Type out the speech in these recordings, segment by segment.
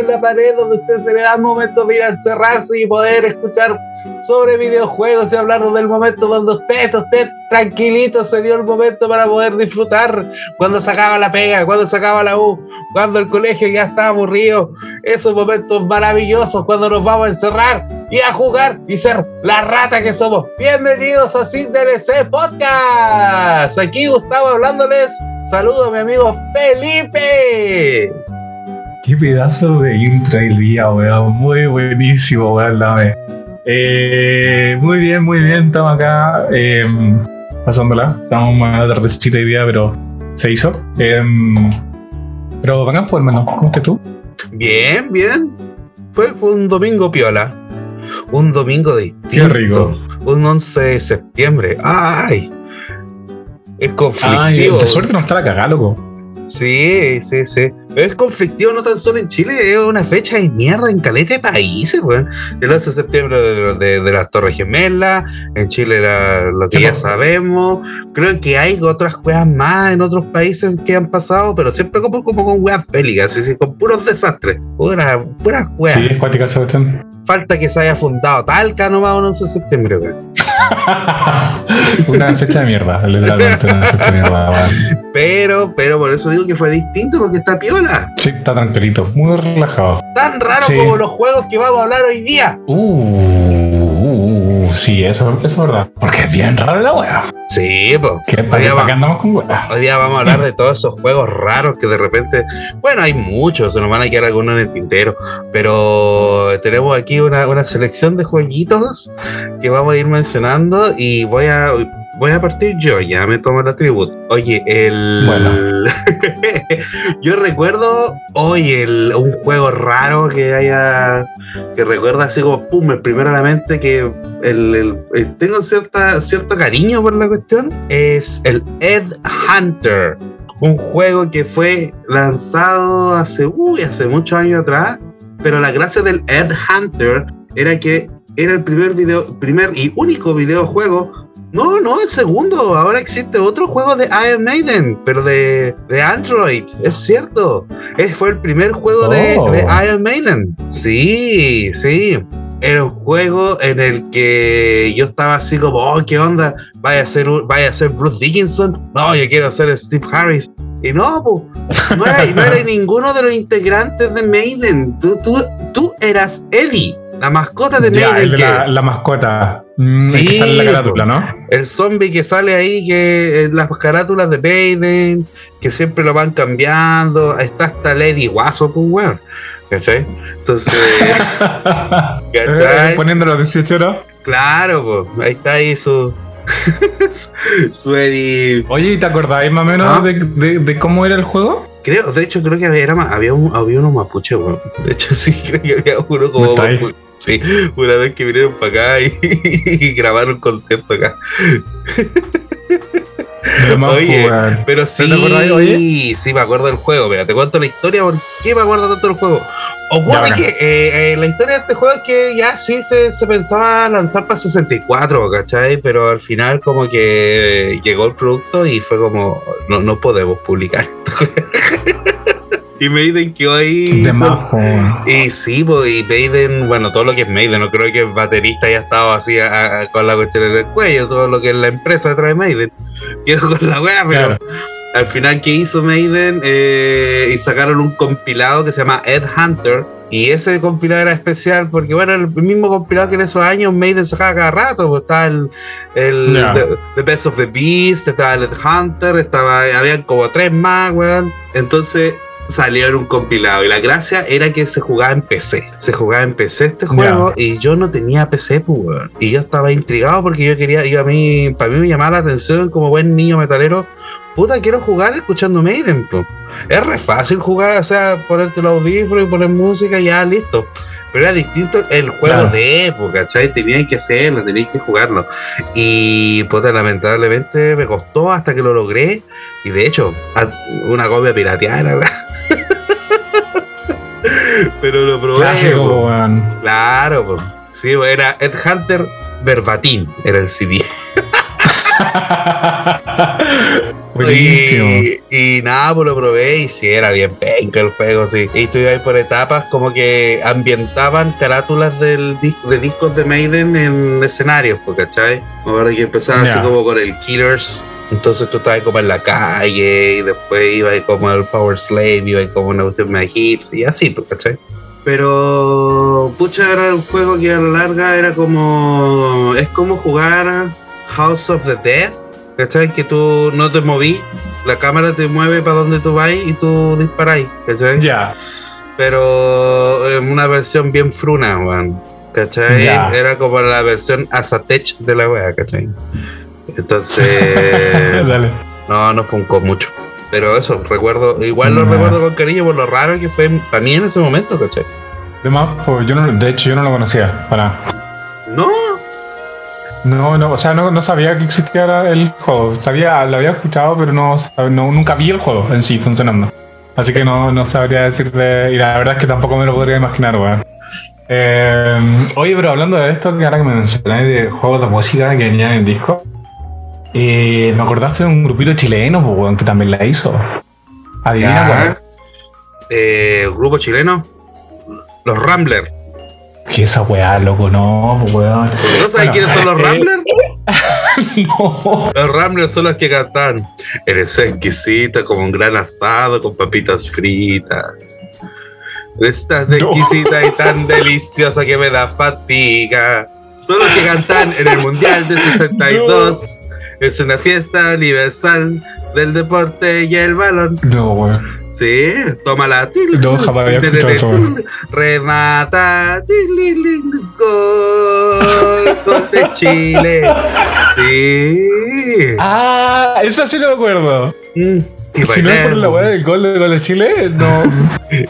en la pared donde usted se le da el momento de ir a encerrarse y poder escuchar sobre videojuegos y hablar del momento donde usted, usted tranquilito se dio el momento para poder disfrutar cuando sacaba la pega, cuando sacaba la U, cuando el colegio ya estaba aburrido, esos momentos maravillosos cuando nos vamos a encerrar y a jugar y ser la rata que somos. Bienvenidos a Sin DLC Podcast. Aquí Gustavo hablándoles. Saludos mi amigo Felipe. Qué pedazo de intro el día, weón. Muy buenísimo, weón. Eh, muy bien, muy bien. Estamos acá eh, pasándola. Estamos una tardecita de día, pero se hizo. Eh, pero a por hermano. ¿Cómo estás tú? Bien, bien. Fue, un domingo piola. Un domingo distinto. Qué rico. Un 11 de septiembre. ¡Ay! Es conflictivo. Ay, de suerte no está la cagada, loco. Sí, sí, sí. Es conflictivo no tan solo en Chile, es una fecha de mierda en caleta de países, weón. El 11 de septiembre de, las Torres Gemelas, en Chile lo que ya sabemos. Creo que hay otras weas más en otros países que han pasado, pero siempre como, como con weas bélicas, así, con puros desastres, puras, puras weas. Sí, es cuática Falta que se haya fundado Talca nomás el 11 de septiembre, weón. una fecha de mierda, literalmente una fecha de mierda. Pero, pero por eso digo que fue distinto porque está piola. Sí, está tranquilito, muy relajado. Tan raro como los juegos que vamos a hablar hoy día. Uh, sí, eso, eso es verdad. Porque es bien raro la wea. Sí, pues. Hoy, día andamos con wea? hoy día vamos a hablar de todos esos juegos raros que de repente. Bueno, hay muchos, se nos van a quedar algunos en el tintero. Pero tenemos aquí una, una selección de jueguitos que vamos a ir mencionando y voy a voy a partir yo, ya me tomo la tributo. Oye, el. Bueno. yo recuerdo hoy el, un juego raro que haya. que recuerda así como pum, el primero a la mente que el, tengo cierta, cierto cariño por la cuestión. Es el Ed Hunter. Un juego que fue lanzado hace, uy, hace muchos años atrás. Pero la gracia del Ed Hunter era que era el primer video, primer y único videojuego no, no, el segundo. Ahora existe otro juego de Iron Maiden, pero de, Android. Es cierto. Es, fue el primer juego de, oh. de Iron Maiden. Sí, sí era un juego en el que yo estaba así como, oh, ¿qué onda? Vaya a ser, vaya a ser Bruce Dickinson. No, yo quiero ser Steve Harris. Y no, pues, no era, no era ninguno de los integrantes de Maiden. Tú, tú, tú eras Eddie. La mascota de ya, el de la, mascota. Mm, sí, que está en la carátula, ¿no? El zombie que sale ahí, que las carátulas de Baden, que siempre lo van cambiando. Está hasta Lady Guaso, pues, weón. ¿Cachai? Entonces. ¿Cachai? Poniendo los 18 horas. Claro, pues. Ahí está ahí su. su Eddie. Oye, ¿y te acordáis más o menos ¿Ah? de, de, cómo era el juego? Creo, de hecho, creo que había, había, un, había unos mapuches, weón. De hecho, sí, creo que había uno como mapuche. Sí, una vez que vinieron para acá y, grabaron un concierto acá. Oye, pero sí, sí, me acuerdo del juego. Mira, te cuento la historia. ¿Por qué me acuerdo tanto del juego? Ocurre que eh, eh, la historia de este juego es que ya sí se, se, pensaba lanzar para 64, ¿cachai? Pero al final, como que llegó el producto y fue como, no, no podemos publicar esto. Y Maiden quedó ahí. De majo. Y sí, pues, y Maiden, bueno, todo lo que es Maiden, no creo que el baterista haya estado así con la cuestión en el cuello, todo lo que es la empresa detrás de Maiden. Quedó con la wea, pero. Al final, ¿qué hizo Maiden? Eh, y sacaron un compilado que se llama Ed Hunter. Y ese compilado era especial porque, bueno, el mismo compilado que en esos años Maiden sacaba cada rato. Pues estaba el, el the, Best of the Beast, estaba el Ed Hunter, estaba, habían como tres más, weón. Entonces, salió en un compilado. Y la gracia era que se jugaba en PC. Se jugaba en PC este juego y yo no tenía PC, pues, Y yo estaba intrigado porque yo quería, y a mí, para mí me llamaba la atención como buen niño metalero. Puta, quiero jugar escuchando Maiden, pues. Es re fácil jugar, o sea, ponerte los audífonos y poner música y ya listo. Pero era distinto el juego de época, ¿cachai? Tenían que hacerlo, tenían que jugarlo. Y puta, lamentablemente me costó hasta que lo logré. Y de hecho, una copia pirateada, Pero lo probé. Claro, pues. Sí, era Ed Hunter Verbatim, era el CD. Buenísimo. Y, Y nada, pues lo probé y sí, era bien penca el juego, sí. Y estuve ahí por etapas como que ambientaban carátulas del de discos de Maiden en escenarios, ¿cachai? Ahora que empezaba así como con el Killers. Entonces tú estabas como en la calle y después ibas como al Power Slave, ibas como una cuestión más hits y así, pues, ¿cachai? Pero, pucha, era un juego que a la larga era como. Es como jugar House of the Dead, ¿cachai? Que tú no te moví, la cámara te mueve para donde tú vas y tú disparáis, ¿cachai? Ya. Pero en una versión bien fruna, weón, ¿cachai? Era como la versión Asatech de la wea, ¿cachai? Entonces. Dale. No, no funcó mucho. Pero eso, recuerdo, igual lo Nah. recuerdo con cariño por lo raro que fue para mí en ese momento, ¿cachai? Además, pues yo no, de hecho, yo no lo conocía. Para. No, No, no, o sea, no, no sabía que existiera el juego. Sabía, lo había escuchado, pero no, no- nunca vi el juego en sí funcionando. Así que no, no sabría decirte. Y la verdad es que tampoco me lo podría imaginar, weón. Eh, oye, pero hablando de esto, que ahora que me mencionáis de juegos de música que venían en el disco, eh, me acordaste de un grupito chileno, pues, que también la hizo. Adivina cuál. eh, grupo chileno, los Ramblers. Que esa weá, loco, no, weón. ¿No sabes Bueno, quiénes son los eh, Ramblers? no. Los Ramblers son los que cantan. Eres exquisita como un gran asado con papitas fritas. Estás de No. exquisita y tan deliciosa que me da fatiga. Son los que cantan en el Mundial de 62. Es una fiesta universal del deporte y el balón. No, weón. Sí, tómala. No, jamás había escuchado eso. Remata. Gol. Gol de Chile. Sí. Ah, esa sí lo acuerdo. Mm, Y Si no es por la weá del gol de gol de Chile, no.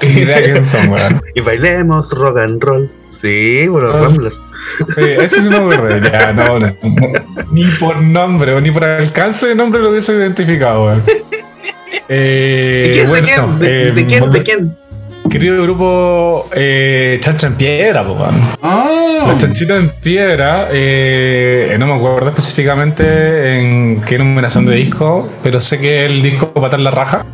Idea quién son, weón. y bailemos rock and roll. Sí, bueno, Ah. Rambler. Eh, eso sí me acuerdo. Ya, no, no, no. Ni por nombre o ni por alcance de nombre lo hubiese identificado. Eh, ¿De quién? bueno, ¿De quién? ¿De, eh, de quién? ¿De quién? Querido grupo eh, Chancha en Piedra, po. Ah, Los chanchitos en piedra, eh, no me acuerdo específicamente en qué numeración de disco, pero sé que el disco Patar la Raja,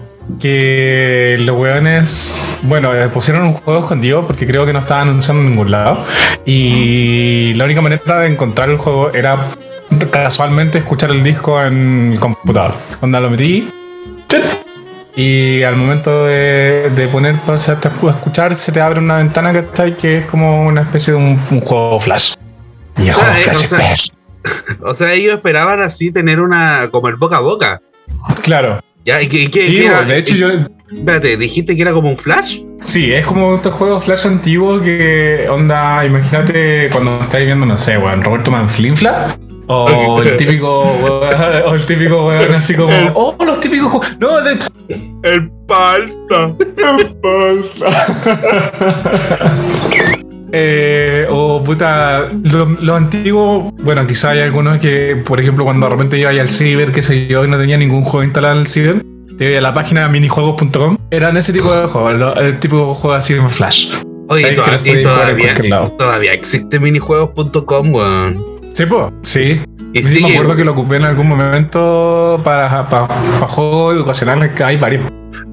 que los weones, bueno, eh, pusieron un juego escondido porque creo que no estaba anunciando en ningún lado, y la única manera de encontrar el juego era casualmente escuchar el disco en el computador. Cuando lo metí, y al momento de, de poner o sea, te- escuchar, se te abre una ventana que está ahí que es como una especie de un, un juego flash. Y el Ah, juego eh, flash o sea- best. O sea, ellos esperaban así tener una. como el boca a boca. Claro. ¿Ya? ¿Y qué, y qué- Sí, qué era? de hecho, yo. Espérate, ¿dijiste que era como un flash? Sí, es como estos juegos flash antiguos que onda, imagínate cuando estáis viendo, no sé, weón, Roberto Manflinfla. O el típico, weón, o el típico weón así como. Oh, los típicos juegos. No, de hecho. El palta. Eh, o puta, los lo antiguos, bueno, quizá hay algunos que, por ejemplo, cuando de repente iba al ciber, qué sé yo, y no tenía ningún juego instalado en el ciber, te iba a la página minijuegos.com, eran ese tipo de juegos, lo- el tipo de juegos así en flash. Oye, que y todavía, todavía existe minijuegos.com, weón. Sí, pues, sí. Y sí, me acuerdo que lo ocupé en algún momento para, para, para juegos educacionales, que hay varios.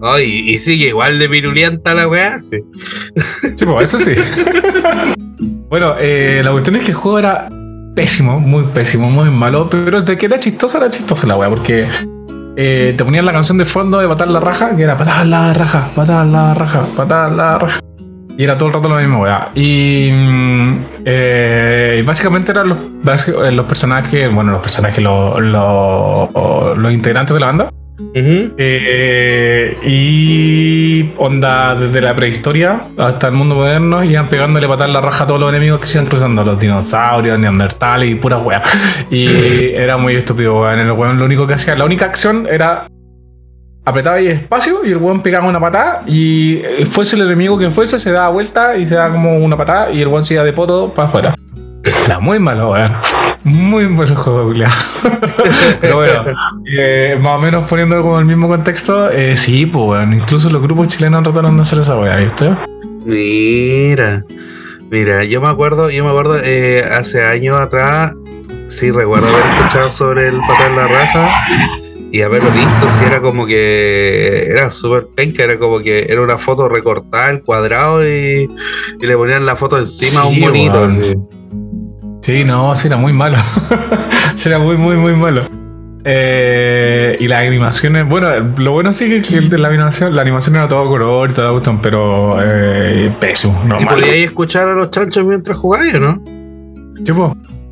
Oh, y, y sigue igual de virulienta la weá, sí. Sí, pues, eso sí. bueno, eh, la cuestión es que el juego era pésimo, muy pésimo, muy malo, pero de que era chistosa, era chistosa la weá, porque eh, te ponían la canción de fondo de patar la raja, que era patar la raja, patar la raja, patar la raja. Y era todo el rato la misma weá. Y mm, eh, básicamente eran los, personajes, bueno, los personajes, los, los, los integrantes de la banda. Eh, y onda desde la prehistoria hasta el mundo moderno iban pegándole patar la raja a todos los enemigos que se iban cruzando, los dinosaurios, neandertales y pura wea. Y era muy estúpido, weón. El weón lo único que hacía, la única acción era apretaba ahí espacio y el weón pegaba una patada y eh, fuese el enemigo que fuese, se daba vuelta y se daba como una patada y el weón se iba de poto para afuera. Era muy malo, weón. Muy malo juego. Pero bueno, eh, más o menos poniéndolo como el mismo contexto, eh, sí, pues, weón. Incluso los grupos chilenos trataron de hacer esa weá, ¿viste? Mira, mira, yo me acuerdo, yo me acuerdo eh, hace años atrás, sí recuerdo haber escuchado sobre el patar la raja y haberlo visto, si era como que era súper penca, era como que era una foto recortada el cuadrado y, y le ponían la foto encima a un bonito. Sí, no, sí, era muy malo. sí, era muy, muy, muy malo. Eh, y las animaciones, bueno, lo bueno sí que, la animación, la animación era todo color y todo botón, pero eh, pésimo. ¿Y podíais escuchar a los chanchos mientras jugáis, no? Sí, pues.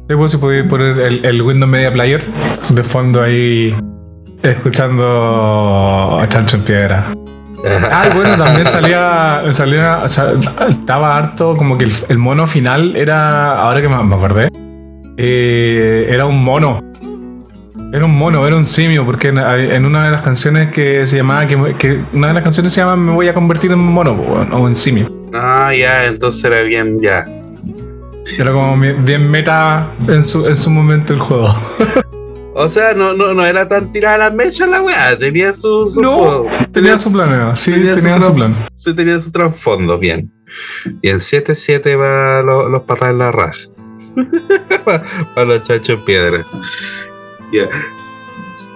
Sí, si podíais poner el, el Windows Media Player de fondo ahí escuchando a Chancho en Piedra. Ah, bueno, también salía, salía, estaba harto, como que el, mono final era, ahora que me, acordé, eh, era un mono. Era un mono, era un simio, porque en, una de las canciones que se llamaba, que, una de las canciones se llama Me voy a convertir en mono, o en simio. Ah, ya, entonces era bien, ya. Era como bien meta en su, en su momento el juego. O sea, no, no, no era tan tirada la mecha la weá, tenía su, su no, tenía, su planeo, sí, tenía, su, plan. Sí, tenía su trasfondo, bien. Y en 7-7 va los, los patas en la raja. para los chachos piedra. Yeah.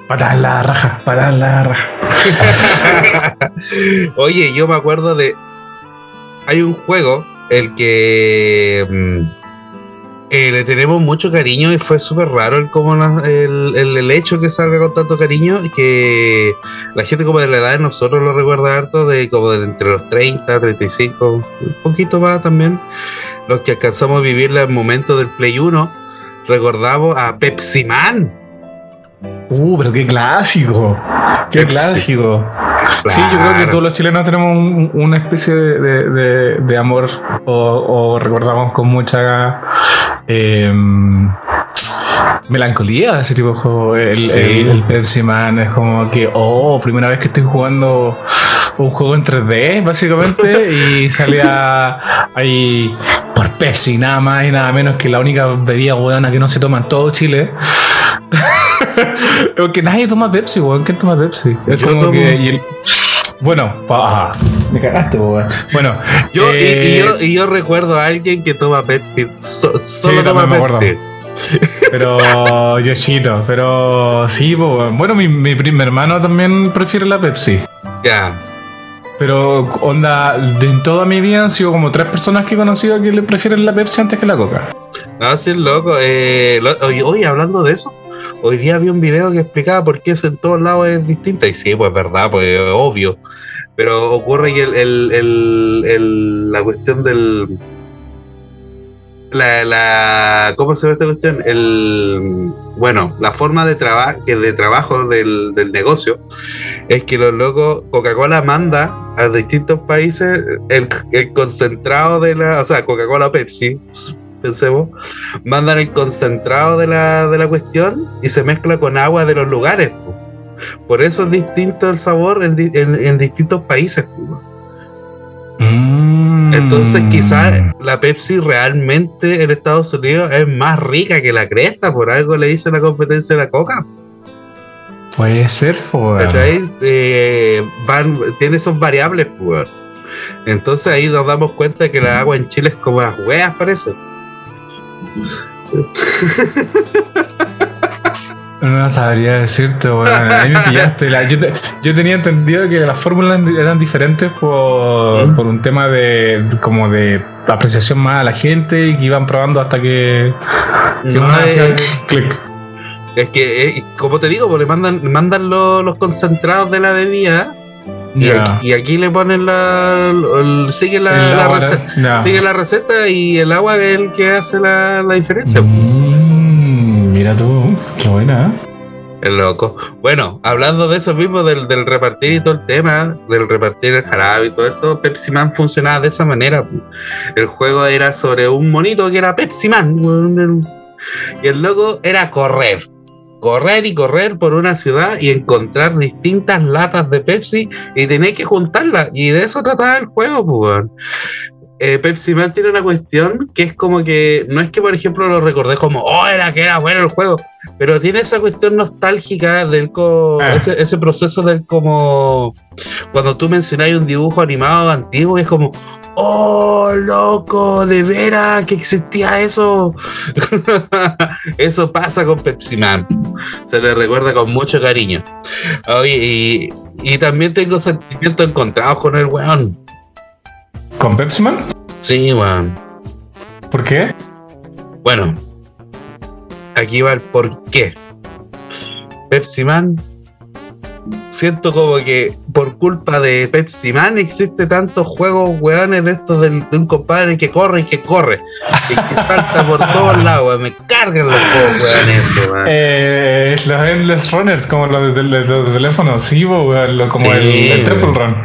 Para la raja, para la raja. Oye, yo me acuerdo de. Hay un juego, el que. Eh, le tenemos mucho cariño y fue súper raro el, como el, el, hecho que salga con tanto cariño que la gente como de la edad de nosotros lo recuerda harto, de como de entre los 30, 35, un poquito más también, los que alcanzamos a vivir el momento del Play 1, recordamos a Pepsi Man. Uh, pero qué clásico. Qué clásico. Sí, yo creo que todos los chilenos tenemos una especie de, de, amor o, recordamos con mucha em, melancolía ese tipo de juego. El, el, Pepsi Man es como que, oh, primera vez que estoy jugando un juego en 3D, básicamente, y salía ahí por Pepsi, nada más y nada menos que la única bebida buena que no se toma en todo Chile. Porque nadie toma Pepsi, weón. ¿Quién toma Pepsi? Es como que. Bueno, me cagaste, weón. Bueno, yo, y, eh, yo, y, yo, recuerdo a alguien que toma Pepsi. solo toma Pepsi. Pero Yoshito, pero sí, bueno, mi, mi, hermano también prefiere la Pepsi. Ya. Pero, onda, en toda mi vida han sido como tres personas que he conocido que le prefieren la Pepsi antes que la Coca. No, sí, loco. Eh, oye, hablando de eso, Hoy día vi un video que explicaba por qué eso en todos lados es distinta. Y sí, pues verdad, pues obvio. Pero ocurre que el, la cuestión del. La, ¿Cómo se ve esta cuestión? El, bueno, la forma de, trabajo de trabajo del, del negocio es que los locos, Coca-Cola manda a distintos países el, el, concentrado de la, o sea, Coca-Cola Pepsi, pensemos, mandan el concentrado de la, de la cuestión y se mezcla con agua de los lugares. Por eso es distinto el sabor en, en, distintos países. Mm. Entonces quizás la Pepsi realmente en Estados Unidos es más rica que la cresta, por algo le dice la competencia de la Coca. Puede ser, pues. van, tiene esos variables, pues. Entonces ahí nos damos cuenta que la agua en Chile es como las hueas, parece. No sabría decirte, bueno, ahí me pillaste. yo, tenía entendido que las fórmulas eran diferentes por, ¿Mm? un tema de como de apreciación más a la gente y que iban probando hasta que, que no, hacía clic. Es que, eh, como te digo, pues le mandan, mandan los concentrados de la bebida y, aquí, le ponen la. sigue la, receta. Sigue la receta y el agua es el que hace la, diferencia. Mm, mira tú, qué buena. Es loco. Bueno, hablando de eso mismo, del, repartir y todo el tema, del repartir el jarabe y todo esto, Pepsi Man funcionaba de esa manera. El juego era sobre un monito que era Pepsi Man. Y el loco era correr correr y correr por una ciudad y encontrar distintas latas de Pepsi y tener que juntarlas. Y de eso trataba el juego, pues. Eh, Pepsi Man tiene una cuestión que es como que no es que por ejemplo lo recordé como oh era que era bueno el juego pero tiene esa cuestión nostálgica del ah. ese, proceso del como cuando tú mencionas un dibujo animado antiguo es como ¡Oh, loco! ¿De veras que existía eso? eso pasa con Pepsi Man. Se le recuerda con mucho cariño. Oye, y, también tengo sentimientos encontrados con el weón. ¿Con Pepsi Man? Sí, weón. ¿Por qué? Bueno, aquí va el por qué. Pepsi Man siento como que por culpa de Pepsi Man existe tantos juegos weones de estos de, un compadre que corre y que corre y que salta por todos lados, me cargan los juegos weones eh, los Endless Runners como los de, los teléfonos, sí, como el, el Temple Run.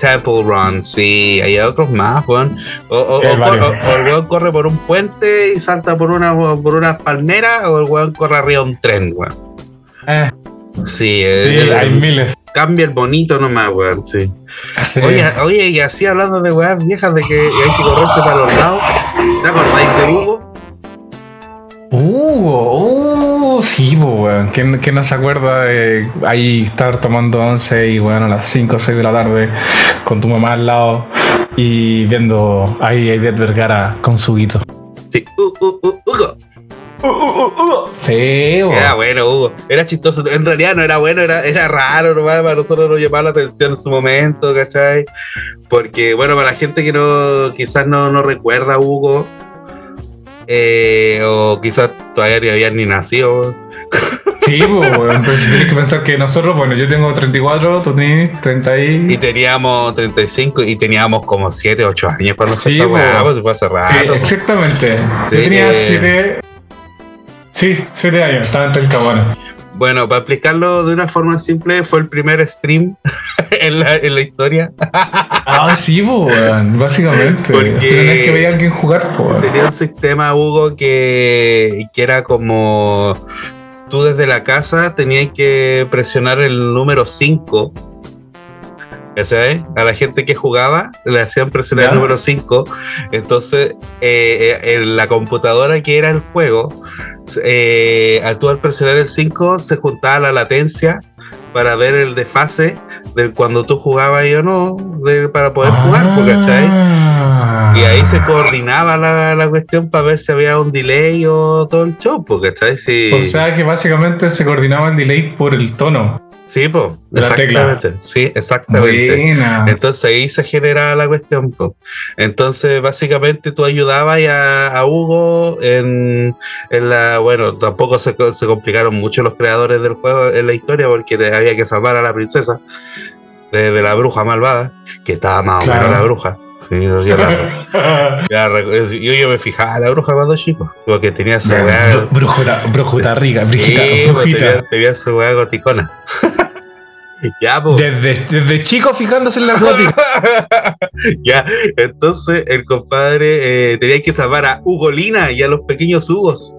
Temple Run, sí, hay otros más, weón. O, el weón corre por un puente y salta por una por unas palmeras, o el weón corre arriba de un tren, weón. Eh. Sí, hay miles. Cambia el bonito nomás, weón, sí. Oye, oye, y así hablando de weas viejas de que hay que correrse para los lados. ¿Te acordáis de Hugo? Hugo, uh, sí, weón. ¿Quién, ¿Quién, no se acuerda de ahí estar tomando once y weón a las 5 o 6 de la tarde con tu mamá al lado y viendo ahí a Ivette Vergara con su guito? Sí, uh, uh, uh, Hugo. Sí, Era bueno, Hugo. Era chistoso. En realidad no era bueno, era, era raro, nomás. Para nosotros nos llamaba la atención en su momento, ¿cachai? Porque, bueno, para la gente que no quizás no, no recuerda a Hugo, eh, o quizás todavía ni habían ni nacido. Sí, pues, tienes que pensar que nosotros, bueno, yo tengo 34, tú tienes 30 y... y teníamos 35 y teníamos como 7, 8 años cuando sí, empezamos, pues, fue Sí, exactamente. Yo tenía 7, Sí, siete años, estaba en el cabana. Bueno, para explicarlo de una forma simple, fue el primer stream en, la, en la historia. ah, sí, básicamente. Porque que ver a alguien jugar. Tenía un sistema, Hugo, que, que era como tú desde la casa tenías que presionar el número 5 a la gente que jugaba le hacían presionar el número 5. Entonces, eh, eh, en la computadora que era el juego, eh, al tú al presionar el 5, se juntaba la latencia para ver el desfase de cuando tú jugabas y o no, para poder jugar, ¿cachai? Y ahí se coordinaba la, la, cuestión para ver si había un delay o todo el show, ¿cachai? Si... O sea que básicamente se coordinaba el delay por el tono. Sí, pues, exactamente. Sí, exactamente. Entonces ahí se generaba la cuestión. Po. Entonces, básicamente tú ayudabas a, a Hugo en, en, la. Bueno, tampoco se, se, complicaron mucho los creadores del juego en la historia porque había que salvar a la princesa de, de la bruja malvada, que estaba más o menos la bruja. Sí, yo, yo, me fijaba la bruja cuando chico, porque tenía su weá. Brujota, brujota rica, brujita, brujita. Tenía, su weá goticona. ya, pues. Desde, desde, chico fijándose en la góticas. ya, entonces el compadre eh, tenía que salvar a Ugolina y a los pequeños Hugos.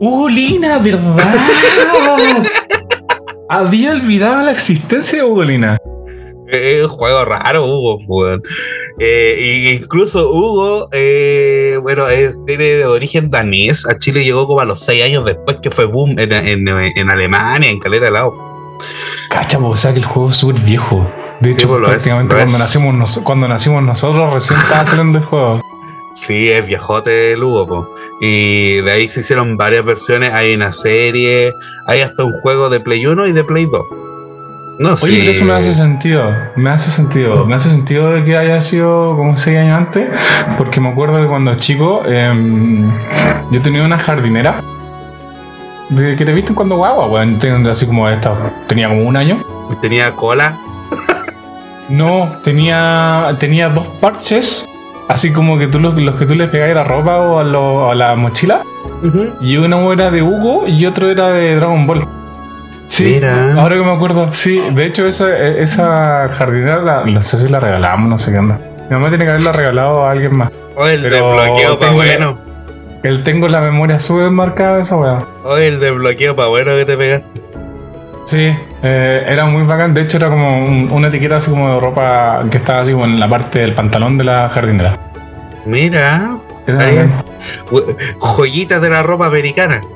Ugolina, ¿verdad? Había olvidado la existencia de Ugolina. Es un juego raro, Hugo. Eh, incluso Hugo, eh, bueno, es, tiene de origen danés. A Chile llegó como a los seis años después que fue boom en, Alemania, en Caleta de Lado. Cacha, o sea que el juego es súper viejo. De hecho, pues prácticamente cuando, Nacimos cuando nacimos nosotros recién estaba saliendo el juego. Sí, es viejote el Hugo. Y de ahí se hicieron varias versiones. Hay una serie, hay hasta un juego de Play 1 y de Play 2. No, Oye, pero eso me hace sentido. Me hace sentido. Me hace sentido de que haya sido como seis años antes. Porque me acuerdo de cuando chico em, yo tenía una jardinera. De que te viste cuando guagua, weón. Así como esta. Tenía como un año. ¿Tenía cola? no, tenía, tenía dos parches. Así como que tú los, que tú le pegabas la ropa o a, la mochila. Y uno era de Hugo y otro era de Dragon Ball. Sí, ahora que me acuerdo, sí, de hecho esa, esa jardinera, no sé si la regalamos, no sé qué onda. Mi mamá tiene que haberla regalado a alguien más. O el desbloqueo para bueno. El tengo la memoria súper marcada esa weá. O el desbloqueo para bueno que te pegaste. Sí, eh, era muy bacán. De hecho, era como una etiqueta así como de ropa que estaba así como en la parte del pantalón de la jardinera. Mira, joyitas de la ropa americana.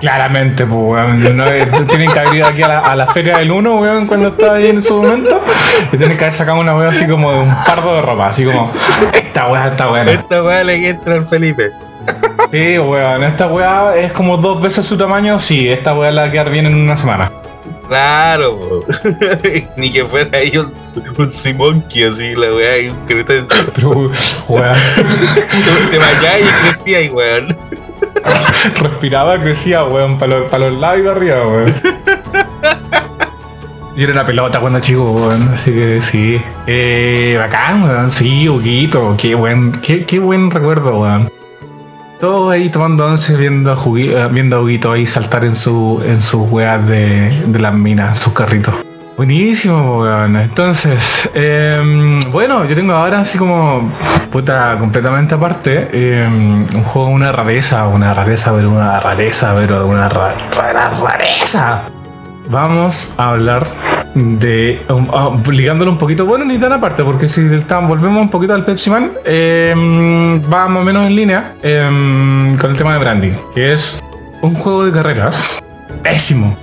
Claramente, pues, weón. No, eh, tienen que haber ido aquí a la, a la feria del 1, weón, cuando estaba ahí en su momento. Y tienen que haber sacado una weón así como de un pardo de ropa, así como, esta weá está buena. Esta weá le entra al Felipe. Sí, weón, esta weá es como dos veces su tamaño. Sí, esta weá la va a quedar bien en una semana. Claro, ni que fuera ahí un, un Simonki así, la weá, y un cretencio. Pero, weón, Te vayas y crecía weón. respiraba, crecía, weón, para los, pa los lados y para arriba, weón. Yo era una pelota cuando chico, weón, así que sí. Eh, bacán, weón, sí, Huguito, qué buen, qué, qué buen recuerdo, weón. Todo ahí tomando once viendo a, Jugui- eh, viendo a Huguito ahí saltar en su en sus weas de, de las minas, sus carritos. Buenísimo, weón. Entonces, em, bueno, yo tengo ahora así como, puta, completamente aparte, em, un juego, una rareza, una rareza, pero una rareza, pero una ra- ra- rareza. Vamos a hablar de, um, ah, ligándolo un poquito, bueno, ni tan aparte, porque si volvemos un poquito al Pepsi Man, em, va más o menos en línea con el tema de branding, que es un juego de carreras pésimo,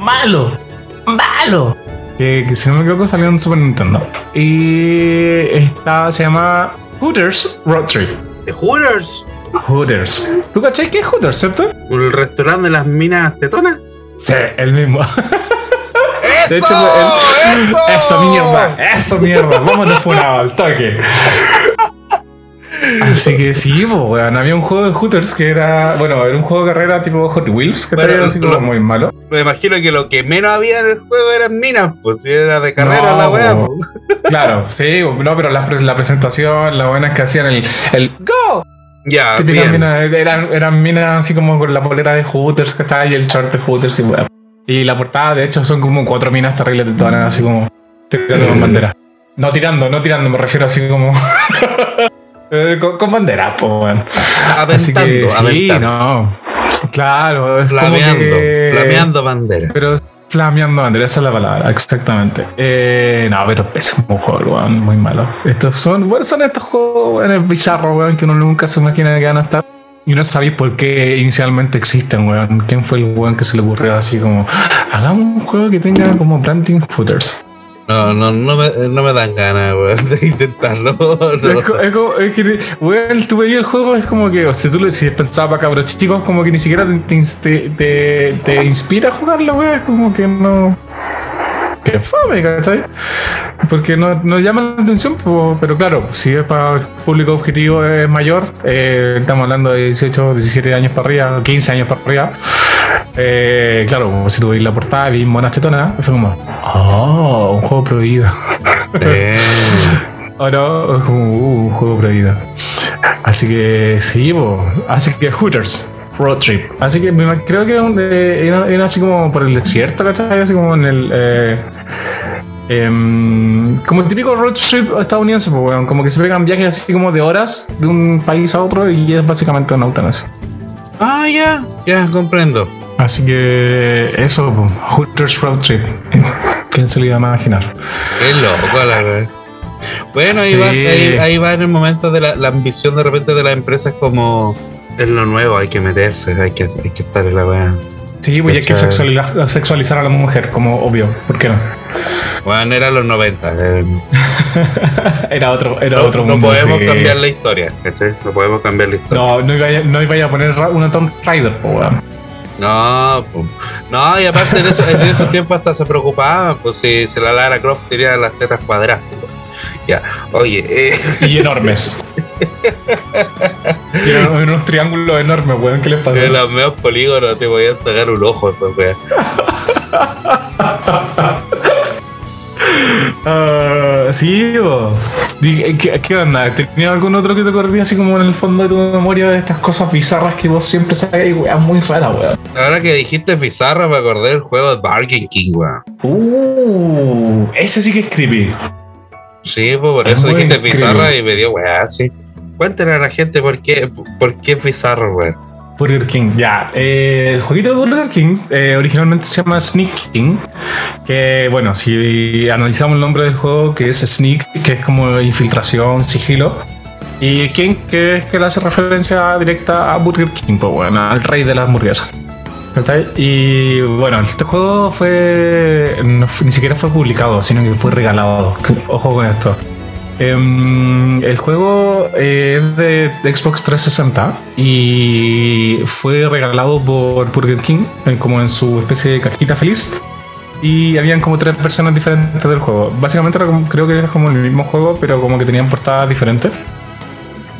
malo, malo, que, que si no me equivoco salió en Super Nintendo. Y está, se llama Hooters Road Trip. ¿De Hooters? Hooters. ¿Tú cachai qué es Hooters, cierto? ¿El restaurante de las minas tetonas? Sí, el mismo. ¡Eso! De hecho, el- ¡Eso! Eso mierda, eso mierda. Vámonos funado al toque. Así que sí, po, weón. Había un juego de Hooters que era. Bueno, era un juego de carrera tipo Hot Wheels, que Bueno, era así como muy malo. Me imagino que lo que menos había en el juego eran minas, pues si era de carrera No, la weá. pues. Claro, sí, no, pero la, pres- la presentación, la buena es que hacían el, el ¡Go! Ya, bien. minas- eran, eran minas así como con la polera de Hooters, ¿cachai? Y el short de Hooters y weón. Y la portada, de hecho, son como cuatro minas terribles de todas, así como tirando con bandera. No tirando, no tirando, me refiero así como. eh, con, con bandera, pues, Aventando, que sí, no. Claro, es como Flameando, que- flameando banderas. Pero flameando bandera, esa es la palabra, exactamente. Eh, no, pero es un juego, weón, muy malo. Estos son, bueno, son estos juegos weón, bizarros, weón, que uno nunca se imagina que van a estar. Y no sabéis por qué inicialmente existen, weón. ¿Quién fue el weón que se le ocurrió así como, hagamos un juego que tenga como branding footers? No, no, no me, no me dan ganas, weón, de intentarlo. no. Es, co- es como, es que, weón, tú veías el juego, es como que, o sea, tú le si pensabas para cabros chicos, como que ni siquiera te, te, te, te inspira a jugarlo, weón, es como que no. Que fome, ¿cachai? Porque no, no llama la atención, pero claro, si es para el público objetivo es mayor, eh, estamos hablando de 18, 17 años para arriba, 15 años para arriba. Eh, claro, si tú veis la portada y monas tetonas, fue como, oh, un juego prohibido. Eh, O no, uh, un juego prohibido. Así que sí, así que Hooters, Road Trip. Así que creo que era, eh, era, era así como por el desierto, ¿cachai? Así como en el. eh, em, como el típico road trip estadounidense, pues. Como que se pegan viajes así como de horas de un país a otro y es básicamente una eutanasia. Ah, ya, ya, comprendo. Así que eso, po, Hooters Road Trip. ¿Quién se lo iba a imaginar? Qué loco, la verdad. Bueno, ahí, Sí. va, ahí, ahí va en el momento de la, la ambición de repente de las empresas como en lo nuevo, hay que meterse, hay que, hay que estar en la weá. Sí, pues y hay que sexualizar, sexualizar a la mujer, como obvio. ¿Por qué no? Bueno, era los 90. eh, Era otro, era no, otro no mundo. podemos sí. cambiar la historia, ¿cachai? No podemos cambiar la historia. No, no iba, a, no iba a poner una Tomb Raider, po, weón. No, po. no, y aparte en, eso, en esos tiempos hasta se preocupaban, pues si, si la Lara Croft tenía las tetas cuadradas. Ya, oye, eh, Y enormes. eran unos triángulos enormes, weón. ¿Qué les pasó? de los meos polígonos te a sacar un ojo, esa wea. Ah, sí, po. Di- ¿Qué, ¿Qué onda? ¿Tenías algún otro que te corría así como en el fondo de tu memoria de estas cosas bizarras que vos siempre sacáis, weón? Muy rara, weón. Ahora que dijiste bizarra, me acordé del juego de Bargain King, weón. Uh, ese sí que es creepy. Sí, pues por Es eso dijiste bizarra y me dio weá, sí. Cuéntenle a la gente por qué, por qué es bizarro, weón. Burger King, ya. Eh, el jueguito de Burger King eh, originalmente se llama Sneak King. Que bueno, si analizamos el nombre del juego, que es Sneak, que es como infiltración, sigilo. Y King, que es que le hace referencia directa a Burger King, pues bueno, al rey de las hamburguesas. Y bueno, este juego fue. no ni siquiera fue publicado, sino que fue regalado. Ojo con esto. Em, el juego eh, es de, Xbox 360 y fue regalado por Burger King en- como en su especie de cajita feliz. Y habían como tres versiones diferentes del juego. Básicamente era como- creo que era como el mismo juego, pero como que tenían portadas diferentes.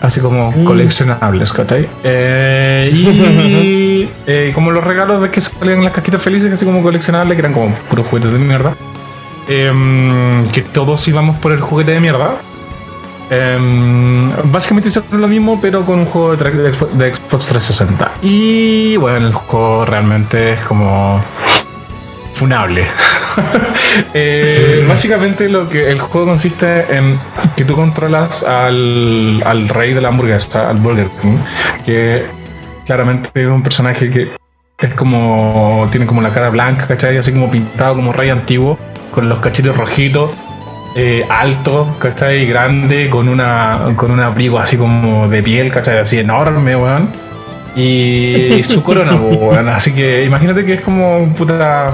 Así como Mm. coleccionables, ¿cachai? Eh, y eh, como los regalos de que salían en las cajitas felices, así como coleccionables, que eran como puros juguetes de mierda. Em, que todos íbamos por el juguete de mierda. Em, básicamente hicieron lo mismo, pero con un juego de, de Xbox 360. Y bueno, el juego realmente es como funable. Eh, básicamente lo que el juego consiste en que tú controlas al, al rey de la hamburguesa, al Burger King, que claramente es un personaje que es como tiene como la cara blanca, ¿cachai? Así como pintado como rey antiguo, con los cachitos rojitos, eh, alto, ¿cachai? Grande, con una con un abrigo así como de piel, ¿cachai? Así enorme, weón. Y su corona, weón. Así que imagínate que es como puta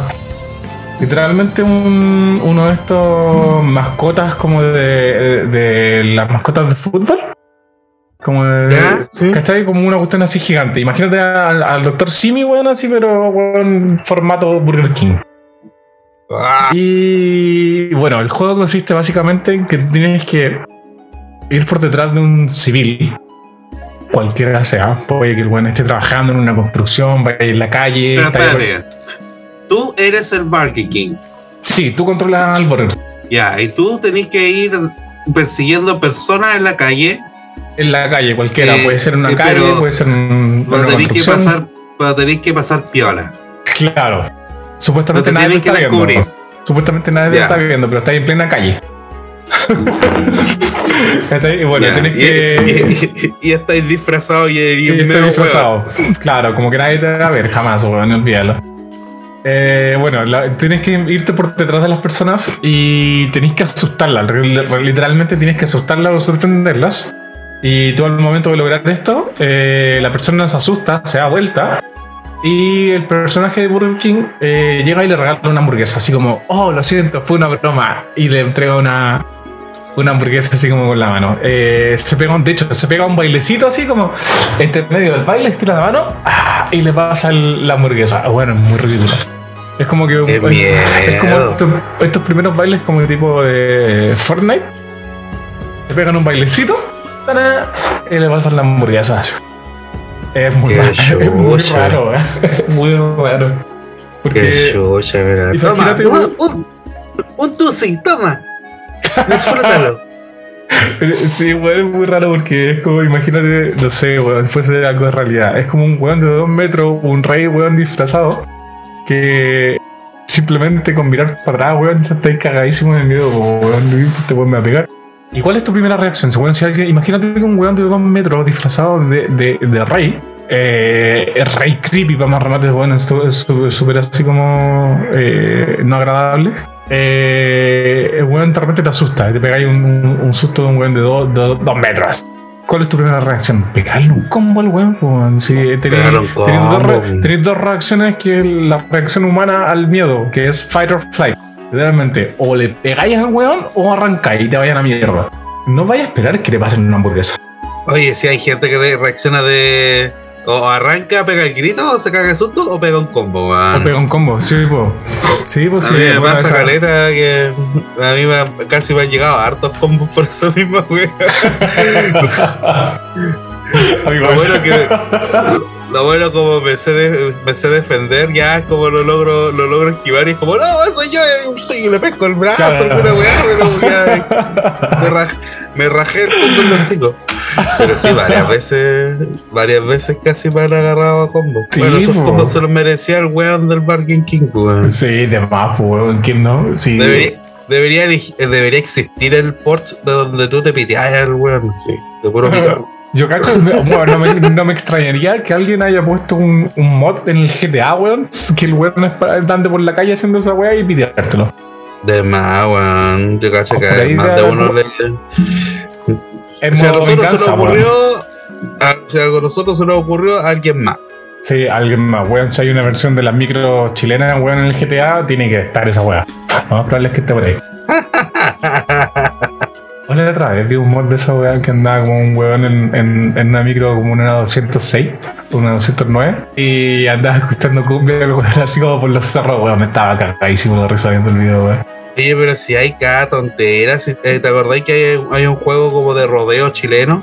Literalmente un, uno de estos mascotas como de, de las mascotas de fútbol. Como de, sí. ¿Cachai? Como una cuestión así gigante. Imagínate al, al Dr. Simi, weón, así, pero weón, formato Burger King. Ah, Y bueno, el juego consiste básicamente en que tienes que ir por detrás de un civil, cualquiera sea. Puede que el weón esté trabajando en una construcción, vaya en la calle. pero por- espérate. Tú eres el Burger King. Sí, tú controlas al Burger Ya, y tú tenés que ir persiguiendo personas en la calle. En la calle, cualquiera. Eh, puede ser una eh, calle, puede ser un- Pero una tenés que construcción. pasar, pero tenés que pasar piola. Claro. No Supuestamente te nadie que está viendo. descubrir. Supuestamente nadie te Ya. está viendo, pero está ahí en plena calle. Y bueno, Ya, tienes y, que. y- y- y estáis disfrazados y, y estoy disfrazado. Claro, como que nadie te va a ver jamás, weón, olvídalo. Eh, bueno, la- tienes que irte por detrás de las personas y tenés que asustarlas. Literalmente tienes que asustarlas o sorprenderlas. Y tú al momento de lograr esto, eh, la persona se asusta, se da vuelta. Y el personaje de Burger King eh, llega y le regala una hamburguesa, así como, oh, lo siento, fue una broma. Y le entrega una, una hamburguesa así como con la mano. Eh, se pega un, de hecho, se pega un bailecito así como entre medio del baile, estira la mano ¡ah! y le pasa el- la hamburguesa. Ah, Bueno, es muy ridículo. Es como que ¡Qué es, es como estos, estos primeros bailes como tipo de Fortnite. Le pegan un bailecito y le pasan la hamburguesa. Es muy Qué raro. Es muy raro, ¿eh? Es muy raro. Qué Porque chucha, mira. Toma, un, un, un tusi, toma. Disfrútalo. Sí, weón, es muy raro porque es como, imagínate, no sé, weón, si fuese algo de realidad. Es como un weón de dos metros, un rey, weón, disfrazado, que simplemente con mirar para atrás, weón, ya estáis cagadísimo en el miedo, weón, te weón me va a pegar. ¿Y cuál es tu primera reacción? Si, alguien, imagínate que un weón de dos metros disfrazado de, de, de rey, eh, es rey creepy para más remates, weón, esto es súper así como eh, no agradable. Eh, el weón de repente te asusta, te pegáis un, un- un susto de un weón de dos de dos- dos metros. ¿Cuál es tu primera reacción? Pegarle un combo al weón, weón. Si tenéis dos, re- dos reacciones que es la reacción humana al miedo, que es fight or flight. Literalmente, o le pegáis al weón o arrancáis y te vayan a mierda. No vayas a esperar que le pasen una hamburguesa. Oye, si hay gente que reacciona de. O arranca, pega el grito, o se caga el susto, o pega un combo, O pega un combo, sí, po. Sí, pues A sí. mí me pasa esa- caleta que a mí me, casi me han llegado hartos combos por eso mismo, weón. A mí Lo bueno que lo bueno como me sé, de- me sé defender, ya como lo logro, lo logro esquivar y es como, no, soy yo, y le pesco el brazo, Claro. alguna weá, pero ya me, raj- me rajé el punto en los. Pero sí, varias veces, varias veces casi me han agarrado a combo. Sí, bueno, esos combos se los merecía el weón del Bargain King, weón. Sí, de más, weón, ¿quién no? Sí. Debería, debería, eleg- debería existir el port de donde tú te piteas al weón, sí, de puro. Yo cacho, bueno, no, me, no me extrañaría que alguien haya puesto un, un mod en el GTA, weón, que el weón ande por la calle haciendo esa weá y pidiértelo. De más, weón. Yo cacho que ahí más de uno le. Es Si a nosotros se venganza, nos weón. ocurrió. a- si a nosotros se nos ocurrió, a alguien más. Sí, alguien más, weón. Si hay una versión de la micro chilena, weón, en el GTA, tiene que estar esa weá. Lo más probable es que esté por ahí. Hola, otra vez vi un mod de esa weá que andaba como un weón en, en, en una micro como una 206, una 209, y andaba escuchando cumbia, weón, así como por los cerros, weón. Me estaba cagadísimo de risa viendo el video, weón. Oye, pero si hay cada tontera, si- eh, ¿te acordáis que hay, hay un juego como de rodeo chileno?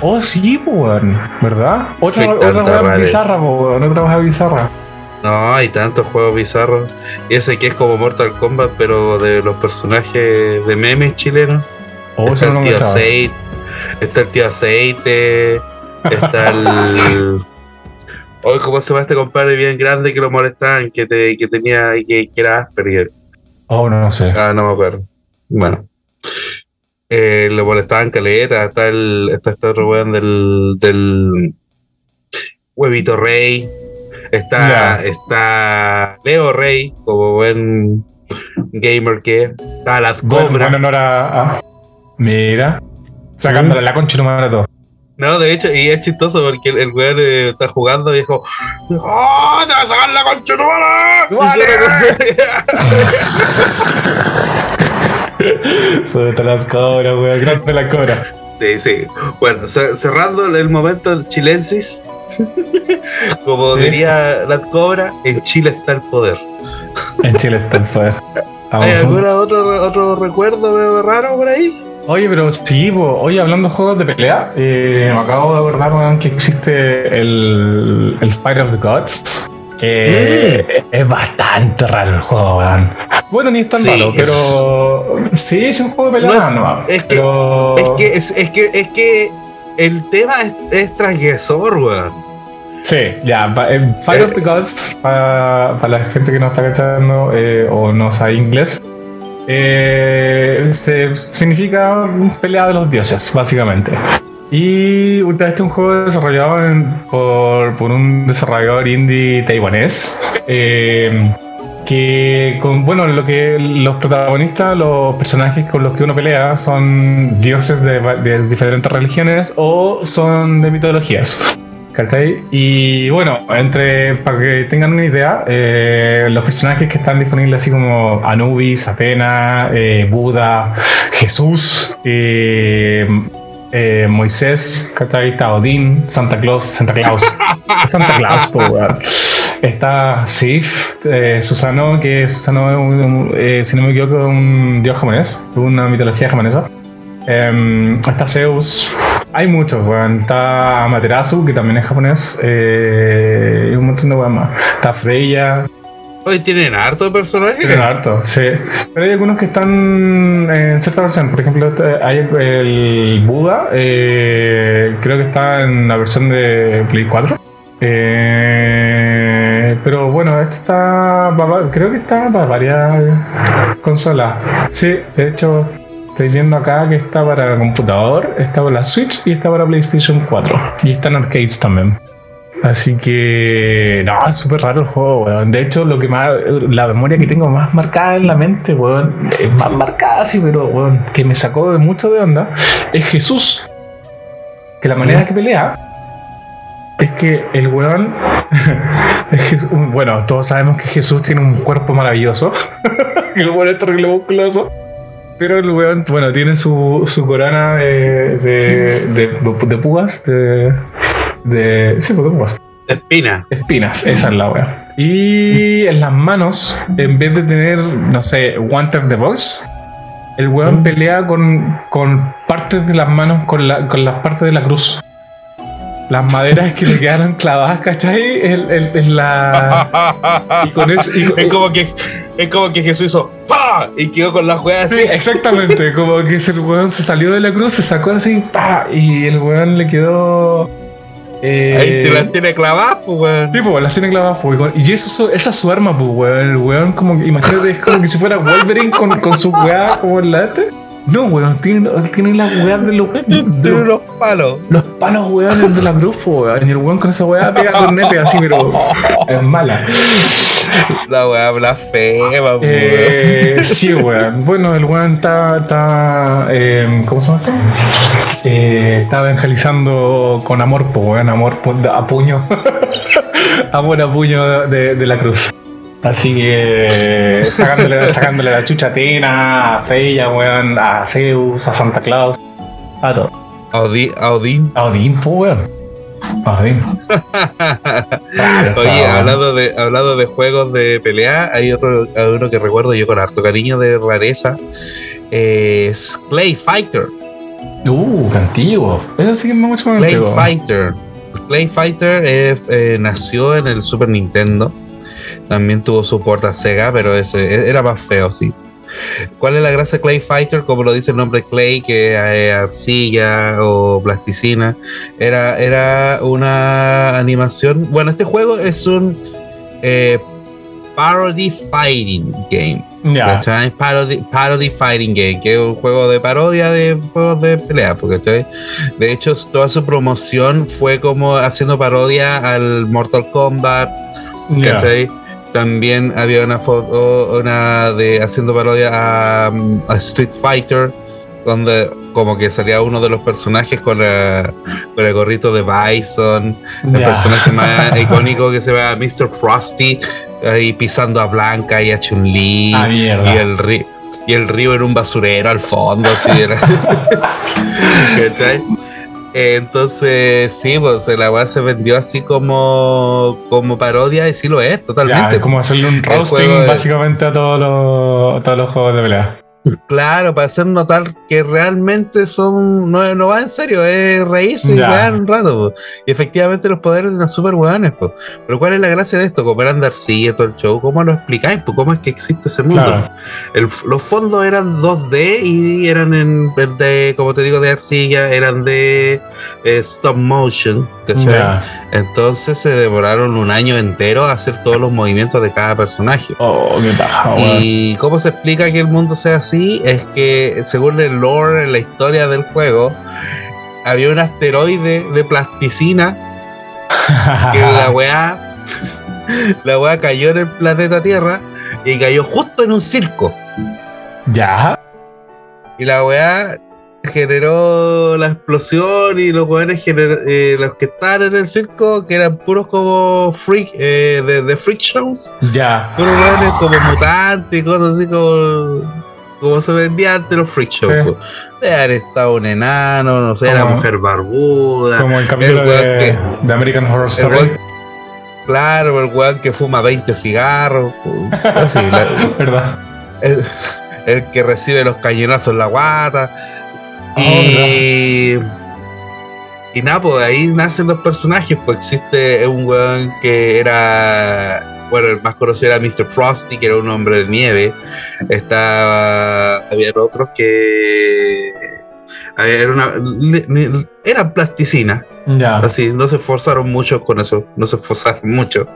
Oh, sí, weón, ¿verdad? Otra, otra weá bizarra, weón, otra weá bizarra. No, hay tantos juegos bizarros. Y ese que es como Mortal Kombat, pero de los personajes de memes chilenos. Oh, está no el tío aceite, está el tío aceite, está el. Hoy, ¿cómo se llama este compadre bien grande que lo molestaban, que, te, que tenía, que, que era Asperger? Oh, no, no sé. Ah, no me acuerdo. Bueno. Eh, lo molestaban caleta, está el, está este otro weón del, del huevito rey, está, está Leo Rey, como buen gamer que es, está las Bueno, cobras. bueno, no era. ah, mira. Sacándole la concha número todo. No, de hecho, y es chistoso porque el, el weón eh, está jugando y dijo, ¡Oh, te vas a sacar la concha tu madre!" ¡Vale! Sobre la cobra, weón. Grande la cobra. Sí, sí. Bueno, ce- cerrando el momento del chilensis, como Sí. diría la cobra, en Chile está el poder. En Chile está el poder. ¿Hay algún otro, otro recuerdo raro por ahí? Oye, pero sí, po. oye, hablando de juegos de pelea, eh, me acabo de acordar weón, que existe el, el Fight of the Gods. Que es bastante raro el juego, weón. Bueno, ni es tan Sí, malo, es- pero. Sí, es un juego de pelea, No, no, es que- pero... Es que, es, que, es que el tema es, es transgresor, weón. Sí, ya, eh, Fire Eh. of the Gods, para la gente que no está cachando eh, o no sabe inglés, eh, se- significa pelea de los dioses, básicamente. Y este es un juego desarrollado por, un desarrollador indie taiwanés. eh, que con bueno lo que los protagonistas los personajes con los que uno pelea son dioses de diferentes religiones o son de mitologías ¿Cachai? Y bueno, entre para que tengan una idea, eh, los personajes que están disponibles así como Anubis, Atena, eh, Buda, Jesús, eh, eh, Moisés. Está Odín, Santa Claus, Santa Claus, Santa Claus, po. Está Sif, eh, Susano, que Susano es un, un- eh, si no me equivoco, un dios japonés, una mitología japonesa. Em, está Zeus, hay muchos, weón. Está Amaterasu, que también es japonés, eh, y un montón de weón más. Está Freya, Hoy tienen harto personajes. tienen harto, sí. Pero hay algunos que están en cierta versión. Por ejemplo, este- hay el Buda, eh, creo que está en la versión de Play 4. Eh, pero bueno, este está. Creo que está para varias consolas. Sí, de hecho, estoy viendo acá que está para computador, está para la Switch y está para PlayStation 4. Y está en arcades también. Así que. No, es súper raro el juego, weón. De hecho, lo que más. La memoria que tengo más marcada en la mente, weón. Es más marcada, sí, pero, weón. Que me sacó de mucho de onda. Es Jesús. Que la manera que pelea. Es que el weón. es Jesús- bueno, todos sabemos que Jesús tiene un cuerpo maravilloso. que el weón es terrible musculoso. Pero el weón, bueno, tiene su, su corona de, de, de, de púas. De, de. Sí, de púas. Espina. Espinas, esa es la wea. Y en las manos, en vez de tener, no sé, guantes de box, el weón pelea con, con partes de las manos, con, la, con las partes de la cruz. Las maderas que le quedaron clavadas, ¿cachai? En, en- en la. Y con eso. y es como que es como que Jesús hizo ¡pa! y quedó con la juega así. Sí, exactamente. Como que el weón se salió de la cruz, se sacó así, pa, y el weón le quedó. eh, Ahí te las tiene clavadas, pues, weón. Sí, pues las tiene clavadas, pues, weón. Y eso, esa es su arma, pues, weón. El weón, como que, imagínate, es como que si fuera Wolverine con, con su weá, como en la este. No, weón, tiene, tiene la weá de los. De los, unos palos. los palos, weón, de la cruz, weón. Y el weón con esa weá pega con nete así, pero. Es mala. La weá blasfema, po. Eh, sí, weón. Bueno, el weón está. está eh, ¿Cómo se llama? Eh, está evangelizando con amor, po, weón. Amor a puño. amor a puño de, de la cruz. Así que sacándole, sacándole la chucha a Atena, a Freya, weón, a Zeus, a Santa Claus, a todo. Audi- Audín. A Odín, po, weón. A Odín. Oye, hablando de, hablando de juegos de pelea, hay otro hay uno que recuerdo yo con harto cariño de rareza. eh, Es Clay Fighter. Uh, antiguo. Eso sí que me mucho más Clay antiguo. Fighter. Clay Fighter eh, eh, nació en el Super Nintendo. También tuvo soporte a Sega, pero ese era más feo, sí. ¿Cuál es la gracia Clay Fighter? Como lo dice el nombre Clay, que es arcilla o plasticina. Era, era una animación. Bueno, este juego es un eh, parody fighting game. Ya. ¿cachai? Parody, parody Fighting Game, que es un juego de parodia de juegos de pelea, porque de hecho toda su promoción fue como haciendo parodia al Mortal Kombat, Ya. ¿cachai? También había una foto, una de haciendo parodia a, a Street Fighter, donde como que salía uno de los personajes con, la- con el gorrito de Bison, el personaje más icónico que se llama Mr. Frosty, ahí pisando a Blanca y a Chun-Li. Ah, y el río. Y el río era un basurero al fondo, así era. Entonces, sí, pues la weá se vendió así como, como parodia y sí lo es, Ya, totalmente. es como hacerle un roasting de- básicamente a todos los, a todos los juegos de pelea. Claro, para hacer notar que realmente son. No, no va en serio, es reírse y wear un rato. po. Y efectivamente los poderes eran súper weones. po. Pero ¿cuál es la gracia de esto? Como eran de arcilla todo el show, ¿cómo lo explicáis? po? ¿Cómo es que existe ese mundo? Claro. El- los fondos eran 2D y eran en de, como te digo, de arcilla, eran de eh, stop motion. Entonces se demoraron un año entero a hacer todos los movimientos de cada personaje. Oh, qué paja. ¿Y cómo se explica que el mundo sea así? Es que según el lore, en la historia del juego, había un asteroide de plasticina que la weá, la weá cayó en el planeta Tierra y cayó justo en un circo. ya. Y la weá generó la explosión y los weones eh, los que estaban en el circo, que eran puros como freak, eh, de, de freak shows, Ya. puros weones como mutantes y cosas así como, como se vendían antes los freak shows. Sí. De haber estado un enano, no sé, la Como- mujer barbuda. Como el capítulo el de, que- de American Horror el Story. weón- claro, el weón que fuma 20 cigarros. Así, la- ¿Verdad? el, el que recibe los cañonazos en la guata. Oh, Y, y nada, pues ahí nacen los personajes. Pues existe un weón que era. Bueno, el más conocido era Mr. Frosty, que era un hombre de nieve. Estaba. Había otros que. Era una. Eran plasticina. Ya. Así, no se esforzaron mucho con eso, no se esforzaron mucho.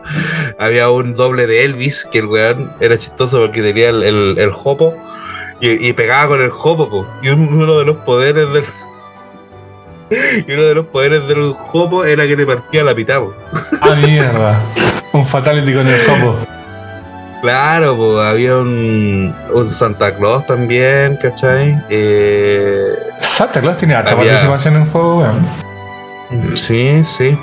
Había un doble de Elvis, que el weón era chistoso porque tenía el, el, el jopo y, y pegaba con el jopo, po. y un- uno de los poderes del. Y uno de los poderes del jopo era que te partía la mitad, po. Ah, mierda. Un fatality con el topo. Claro, po, había un, un Santa Claus también, ¿cachai? Eh, Santa Claus tiene harta Había- participación en el juego, weón. Sí, sí.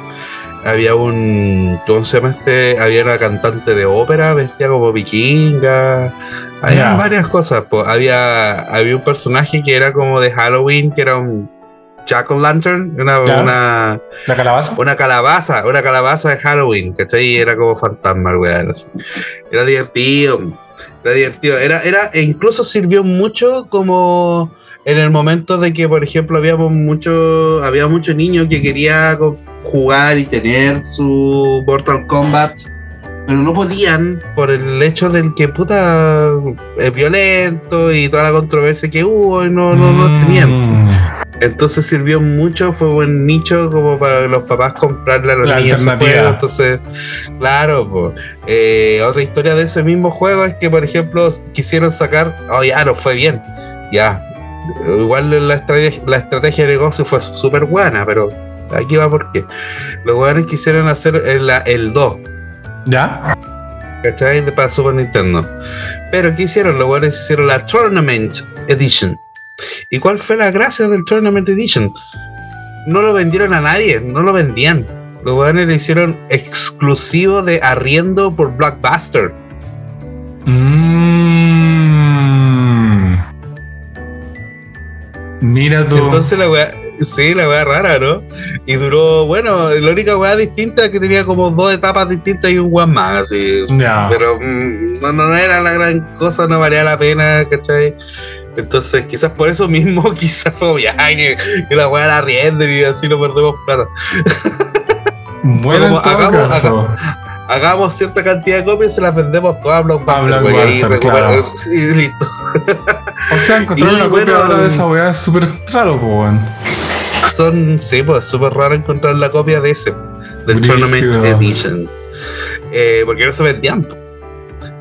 Había un. ¿Cómo se llama este? Había una cantante de ópera vestida como vikinga. Había varias cosas. po. Había, había un personaje que era como de Halloween, que era un Jack o' Lantern, una, una, La calabaza. una calabaza, una calabaza de Halloween, ¿cachai? Era como fantasma, el weón. así. Era divertido. Era divertido. Era, era, e incluso sirvió mucho como en el momento de que, por ejemplo, habíamos mucho, había muchos niños que quería jugar y tener su Mortal Kombat, pero no podían por el hecho del que puta es violento y toda la controversia que hubo y no, no, no tenían. Entonces sirvió mucho, fue buen nicho como para los papás comprarle a los La niños juego. Entonces, claro, po. Eh, otra historia de ese mismo juego es que, por ejemplo, quisieron sacar, oh ya, no fue bien, ya, igual la estrategia, la estrategia de negocio fue súper buena, pero aquí va porque los jugadores quisieron hacer el, el 2. ¿Ya? ¿Cachai? Para Super Nintendo. Pero ¿qué hicieron? Los jugadores hicieron la Tournament Edition. ¿Y cuál fue la gracia del Tournament Edition? No lo vendieron a nadie, no lo vendían. Los jugadores lo hicieron exclusivo de arriendo por Blockbuster. Mmm. Mira tú. Entonces la weá, sí, la weá rara, ¿no? Y duró, bueno, la única weá distinta es que tenía como dos etapas distintas y un weón más, así. Pero mm, no, no era la gran cosa, no valía la pena, ¿cachai? Entonces, quizás por eso mismo, quizás fue que, que la weá la rienden y así no perdemos plata. Bueno, Como hagamos- caso. Hagamos cierta cantidad de copias y se las vendemos todas a Blockbuster. Blockbuster, claro. y listo. O sea, encontrar Y una copia bueno, ahora de esa weá es súper raro, po, weón. Son, sí, pues súper raro encontrar la copia de ese, del. Tournament Edition. Eh, porque no se vendían. po.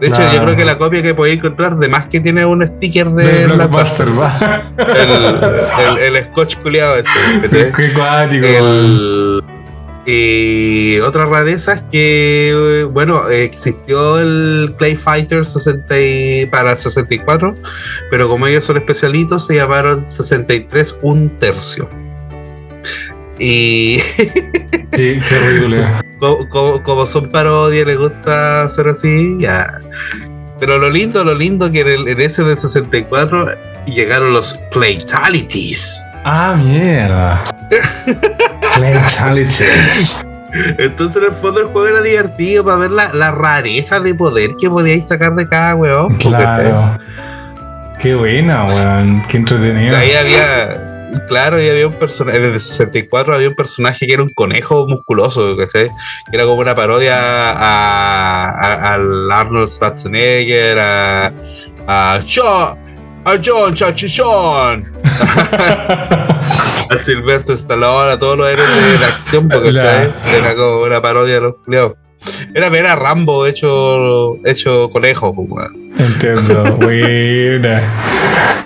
De hecho, yo creo que la copia que podéis encontrar, de más que tiene un sticker de, Blockbuster, va. el, el, el scotch culiado ese. ¿cachai? Qué cuático. El- y otra rareza es que, eh, bueno, eh, existió el Clay Fighter 60 y- para el 64, pero como ellos son especialitos, se llamaron 63 un tercio. Y Qué, qué horrible. como, como- como son parodias, les gusta hacer así, ya. Pero lo lindo, lo lindo que en, el, en ese de 64 llegaron los Playtalities. Ah, mierda. Playtalities. Entonces, en el fondo, el juego era divertido para ver la, la rareza de poder que podíais sacar de cada weón. Claro. Qué buena, weón. Qué entretenido. Ahí había, claro, ahí había un personaje, en el 64 había un personaje que era un conejo musculoso. Que era como una parodia a, al Arnold Schwarzenegger, a, a John, a John a Silvestre Stallone, a todos los héroes de la acción, porque Ya. era como una parodia de los culiados. Era ver a Rambo hecho, hecho conejo, pues, weón. Entiendo, buena.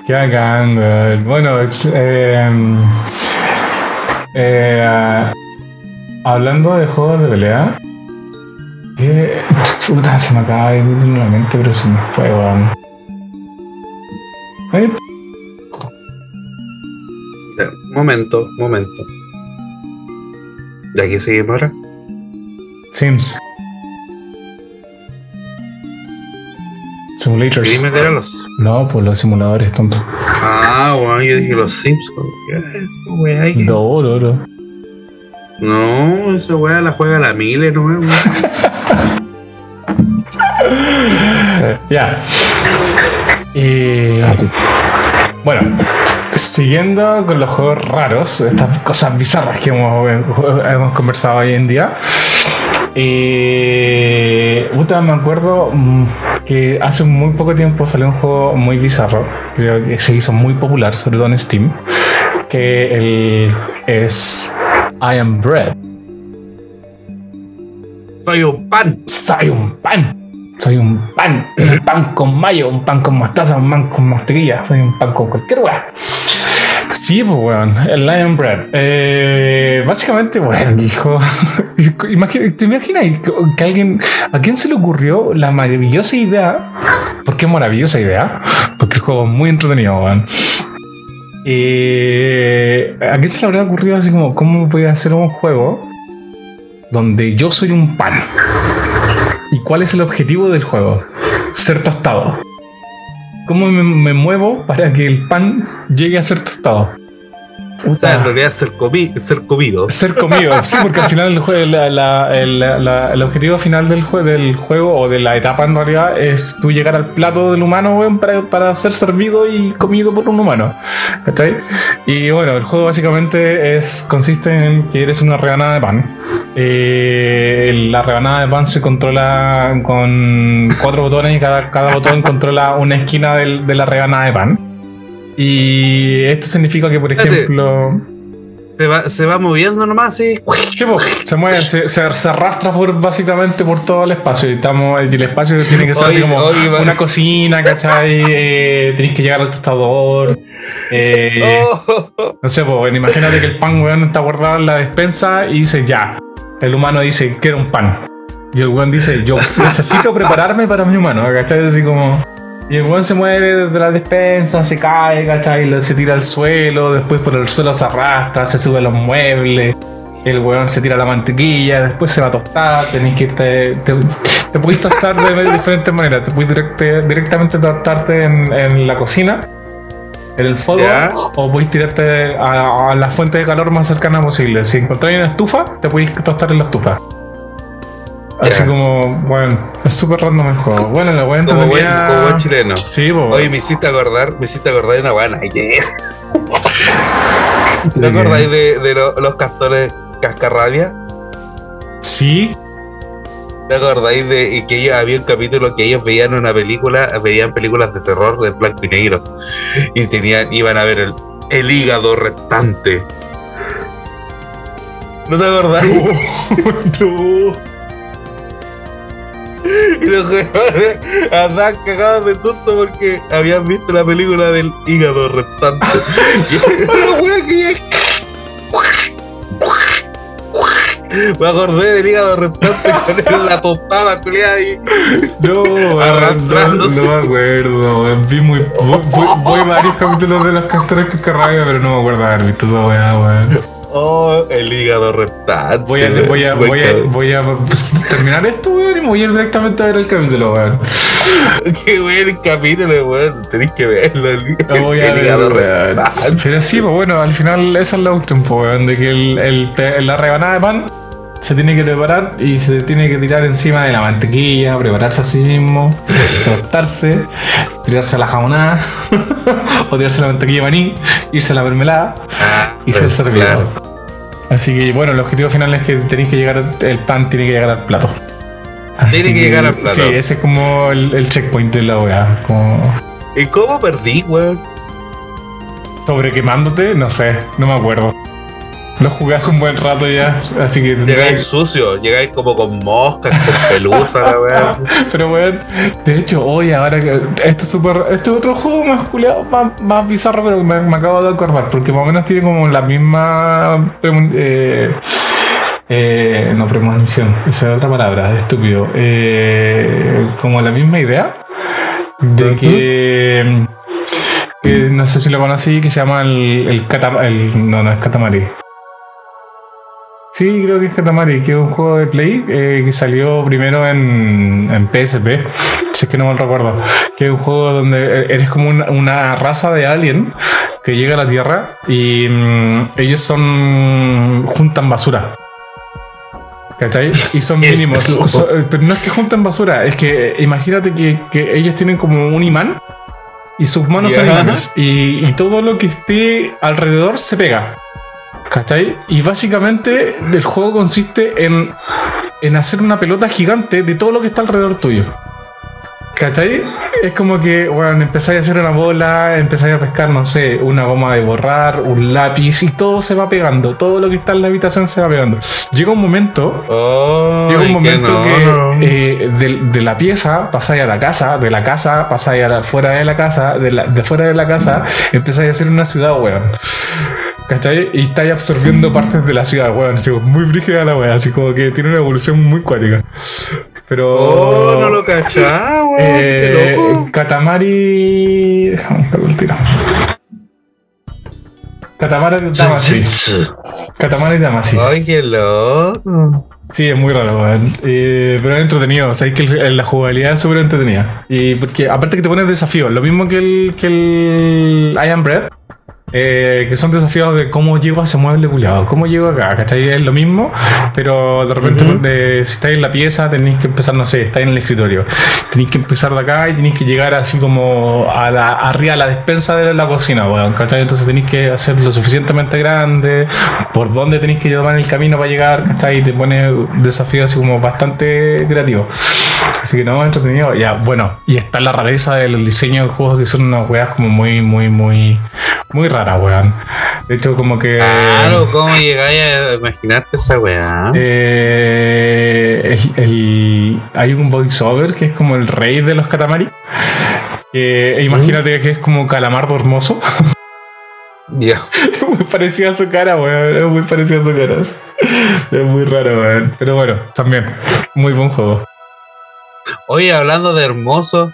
Qué bacán, weón. Bueno, es, eh, eh, hablando de juegos de pelea, que puta se me acaba de ir en la mente, pero se me fue, weón. Momento, momento. ¿De aquí seguimos ahora? Sims. ¿Queréis Simulators. meter a los.? No, pues los simuladores, tonto. Ah, bueno, yo dije los Simpsons. ¿Qué es eso? ¿Qué? No, no, no. No, esa weá la juega la Mile, ¿no? weón? Ya. Y. Bueno, siguiendo con los juegos raros, estas cosas bizarras que hemos, hemos conversado hoy en día. Eh, puta, me acuerdo mm, que hace muy poco tiempo salió un juego muy bizarro, creo que se hizo muy popular, sobre todo en Steam, que el, es I Am Bread. Soy un pan. Soy un pan. Soy un pan. Un pan con mayo, un pan con mostaza, un pan con mantequilla. Soy un pan con cualquier weá. Sí, pues weón. El Lion Bread. Eh, básicamente, weón, dijo. ¿Te imaginas que, alguien. ¿A quién se le ocurrió la maravillosa idea? ¿Por qué maravillosa idea? Porque el juego es muy entretenido, weón. Eh, ¿A quién se le habrá ocurrido así como cómo voy a hacer un juego donde yo soy un pan? ¿Y cuál es el objetivo del juego? Ser tostado. ¿Cómo me, me muevo para que el pan llegue a ser tostado? Sea, en realidad ser, comi ser comido. Ser comido, sí, porque al final el, jue- la- la- el, la- el objetivo final del, jue- del juego o de la etapa en realidad es tú llegar al plato del humano weón, para, para ser servido y comido por un humano. ¿Cachai? Y bueno, el juego básicamente es consiste en que eres una rebanada de pan. Eh, la rebanada de pan se controla con cuatro botones y cada, cada botón controla una esquina del- de la rebanada de pan. Y esto significa que, por ejemplo. se va, se va moviendo nomás. Sí, po, se mueve, se, se- se arrastra por básicamente por todo el espacio. Y, estamos, y el espacio tiene que ser así como una cocina, ¿cachai? Eh, tenéis que llegar al tostador. Eh, Oh, No sé, pues, imagínate que el pan, weón, está guardado en la despensa y dice ya. El humano dice, quiero un pan. Y el weón dice, yo necesito prepararme para mi humano, ¿cachai? Así como. Y el weón se mueve desde la despensa, se cae, ¿cachai? Se tira al suelo, después por el suelo se arrastra, se sube a los muebles. El weón se tira la mantequilla, después se va a tostar, tenés que irte. Te, te podéis tostar de diferentes maneras. Te direct- directamente tostarte en, en la cocina, en el fuego, o podéis tirarte a, a la fuente de calor más cercana posible. Si encontráis una estufa, te podéis tostar en la estufa. Así como, bueno, es súper random el juego. Bueno, la weá como, buen, entretenida- como buen chileno. Sí, po. Oye, me hiciste acordar, me hiciste acordar de una buena idea. ¿Te acordáis de, de lo- los castores cascarrabia? Sí, ¿Te acordáis de que ellos- había un capítulo que ellos veían una película, veían películas de terror de blanco y negro y tenían, iban a ver el, el hígado restante? ¿No te acordáis? no. Y los jóvenes andaban cagados de susto porque habían visto la película del hígado restante. Y wea que Me acordé del hígado restante con la tostada culiada y No, Arrastrándose. no me acuerdo. Vi muy. Voy, voy- voy varios capítulos de los castores que carrabia, pero no me acuerdo haber visto esa weá, weón. Oh, el hígado restante. Voy a, voy a, voy a, voy a pues, terminar esto, weón, y me voy a ir directamente a ver el capítulo, weón. Qué buen capítulo, weón. Tenéis que verlo. El, voy el ver, hígado restante. Pero sí, pues bueno, al final esa es la última, weón, de que el, el la rebanada de pan se tiene que preparar y se tiene que tirar encima de la mantequilla, prepararse a sí mismo, tostarse, tirarse a la jamonada, o tirarse la mantequilla de maní, irse a la mermelada Ah, y ser pues, servido. Así que bueno, el objetivo final es que tenéis que llegar, el pan tiene que llegar al plato. Tiene que llegar al plato. Sí, ese es como el, el checkpoint de la. Como ¿Y cómo perdí, weón? sobre quemándote, no sé, no me acuerdo. Lo jugué hace un buen rato ya, así que Llegáis sucio, llegáis como con moscas, con pelusa, la weá. así. Pero weón, de hecho, hoy ahora que. Esto es súper. Este es otro juego más culiado, más, más bizarro, pero me, me acabo de acordar. Porque más o menos tiene como la misma. Eh, eh, no, premonición, esa es otra palabra, estúpido. Eh, como la misma idea de que. que no sé si lo conocí, que se llama el, el, Cata- el No, no es Katamari. Sí, creo que es Katamari, que es un juego de Play eh, que salió primero en, en PSP, si es que no mal recuerdo. Que es un juego donde eres como una, una raza de alien que llega a la Tierra y mm, ellos son. juntan basura. ¿Cachai? Y son mínimos. So- pero no es que juntan basura, es que eh, imagínate que, que ellos tienen como un imán y sus manos son imanes. Y, y todo lo que esté alrededor se pega. ¿Cachai? Y básicamente el juego consiste en, en hacer una pelota gigante de todo lo que está alrededor tuyo. ¿Cachai? Es como que, bueno, empezáis a hacer una bola, empezáis a pescar, no sé, una goma de borrar, un lápiz y todo se va pegando. Todo lo que está en la habitación se va pegando. Llega un momento Oh, Llega un momento no. que eh, de, de la pieza pasáis a la casa, de la casa pasáis a la, fuera de la casa, de, la, de fuera de la casa empezáis a hacer una ciudad, weón. ¿Cachai? Y estáis absorbiendo partes de la ciudad, weón. Así, muy brígida la weón, así como que tiene una evolución muy cuática. Pero. Oh, no lo cachaba, weón. Qué Eh, loco. Katamari. Déjame al tiro. Katamari Damacy. Katamari Damacy. Ay, qué loco. Sí, es muy raro, weón. Eh, pero es entretenido. O sea, es que el- la jugabilidad es súper entretenida. Y porque aparte que te pones desafíos, lo mismo que el, que el I Am Bread, eh, que son desafíos de cómo llego a ese mueble culiado, cómo llego acá, ¿cachai? Es lo mismo, pero de repente de- si estáis en la pieza tenéis que empezar, no sé, estáis en el escritorio, tenéis que empezar de acá y tenéis que llegar así como a la, arriba a la despensa de la cocina, weón, ¿cachai? Entonces tenéis que hacer lo suficientemente grande, por dónde tenéis que tomar el camino para llegar, ¿cachai? Y te pone desafíos así como bastante creativos. Así que no, entretenido. Ya, bueno, y está la rareza del diseño del juego, que son unas weas como muy, muy, muy, muy raras, weón. De hecho, como que. Claro, ¿cómo llegáis a imaginarte esa weá? Eh, el- el- hay un voiceover que es como el rey de los katamari. Que, e imagínate que es como calamardo hermoso. Ya. muy parecida a su cara, weón. Es muy parecida a su cara. Es muy raro, weón. Pero bueno, también. Muy buen juego. Oye, hablando de hermosos,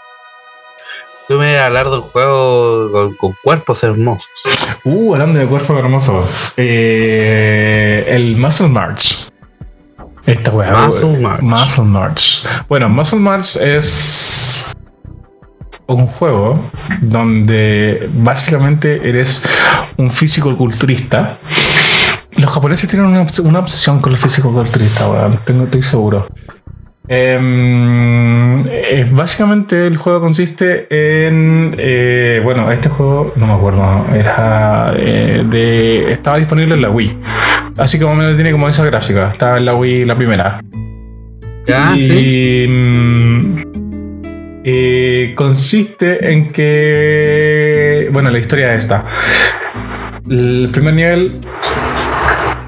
tú me vas a hablar del juego con, con cuerpos hermosos. Uh, hablando de cuerpo hermoso. Eh, el Muscle March. Esta weá. Muscle. March. Muscle March. Bueno, Muscle March es un juego donde básicamente eres un físico culturista. Los japoneses tienen una, obs- una obsesión con los físicos culturistas, weón. Tengo, estoy seguro. Em, eh, básicamente el juego consiste en eh, bueno este juego no me acuerdo era eh, de estaba disponible en la Wii. Así como me tiene como esa gráfica. Estaba en la Wii la primera. Y sí. mm, eh, consiste en que bueno la historia es esta. El primer nivel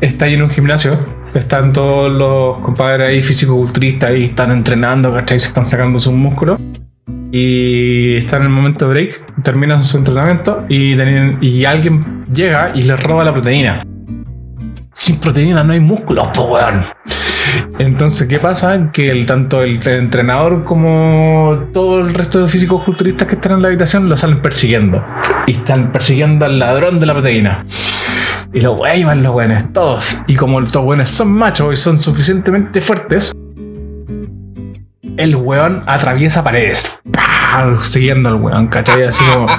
está ahí en un gimnasio están todos los compadres ahí físico-culturistas y están entrenando, ¿cachai? Se están sacando sus músculos. Y están en el momento break, terminan su entrenamiento y alguien llega y les roba la proteína. Sin proteína no hay músculos, po weón. Entonces, ¿qué pasa? Que el, tanto el entrenador como todo el resto de físicos culturistas que están en la habitación lo salen persiguiendo. Y están persiguiendo al ladrón de la proteína. Y los güeyes van los güeyes, todos. Y como los güeyes son machos y son suficientemente fuertes, el weón atraviesa paredes. ¡Pah! Siguiendo al weón, ¿cachai? Así como.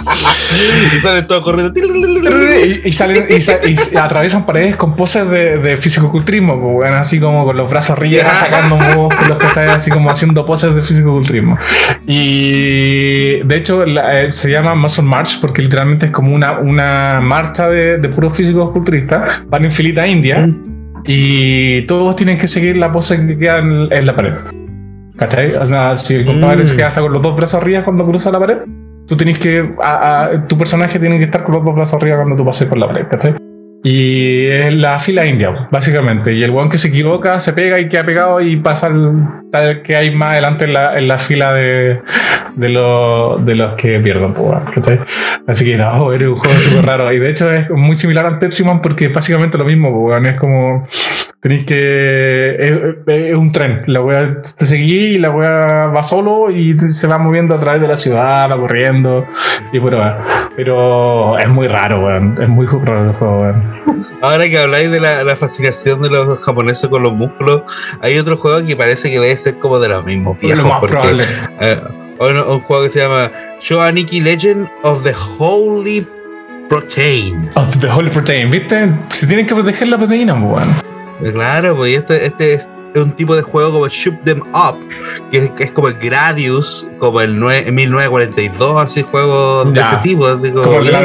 Y salen todos corriendo. y, y salen y, sa- y atraviesan paredes con poses de, de fisicoculturismo, pues, weón, así como con los brazos arriba, sacando músculos, ¿cachai? Así como haciendo poses de fisicoculturismo. Y de hecho la- eh, se llama Muscle March porque literalmente es como una, una marcha de, de puros físicos culturistas. Van en filita india y todos tienen que seguir la pose que queda en, en la pared. ¿Cachai? O sea, si el compadre Mm. se queda hasta con los dos brazos arriba cuando cruza la pared, tú tienes que. a- a- tu personaje tiene que estar con los dos brazos arriba cuando tú pases por la pared, ¿cachai? Y es la fila india, básicamente. Y el weón que se equivoca se pega y queda pegado y pasa al tal que hay más adelante en la, en la fila de, de, los- de los que pierden, pues. Así que no, era un juego súper raro. Y de hecho es muy similar al Pepsi Man porque es básicamente lo mismo, pues. Es como. Tenéis que. Es, es un tren. La wea te seguí y la wea va solo y se va moviendo a través de la ciudad, va corriendo. Y bueno. Pero es muy raro, weón. Es muy raro el juego, weón. Ahora que habláis de la, la fascinación de los japoneses con los músculos, hay otro juego que parece que debe ser como de los mismos Lo viejos. más porque, eh, un, un juego que se llama Shoaniki Legend of the Holy Protein. Of the Holy Protein, ¿viste? Se tienen que proteger la proteína, pues, weón. Eh, Claro, pues y este, este es un tipo de juego como Shoot Them Up, que es, que es como el Gradius, como el nue- 1942, así juegos de ese tipo, así como, Como viejo.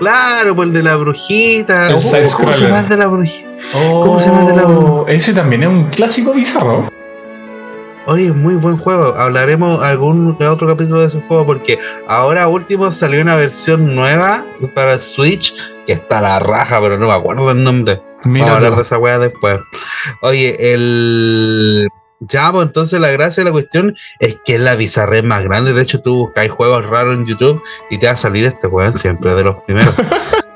Claro, pues el de la brujita. El Uh, ¿Cómo se llama el de la brujita? ¿Cómo se llama el de la- Oh, Ese también es un clásico bizarro. Oye, es muy buen juego. Hablaremos algún otro capítulo de ese juego porque ahora último salió una versión nueva para Switch que está la raja, pero no me acuerdo el nombre. Mira, Vamos a hablar de esa weá después. Oye, el. Ya, pues entonces la gracia de la cuestión es que es la bizarrez más grande. De hecho, tú buscáis juegos raros en YouTube y te va a salir este weón siempre, de los primeros.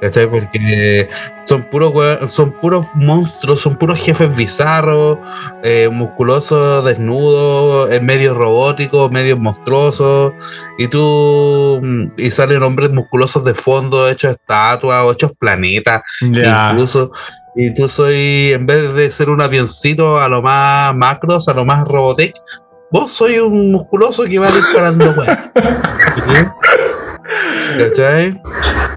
¿Cachai? Porque son puros weón- son puros monstruos, son puros jefes bizarros, eh, musculosos, desnudos, eh, medio robóticos, medio monstruosos. Y tú. mm, Y salen hombres musculosos de fondo, hechos estatuas, hechos planetas incluso. Y tú soy, en vez de ser un avioncito a lo más macros, a lo más robotech, vos soy un musculoso que va disparando weá. ¿Cachai?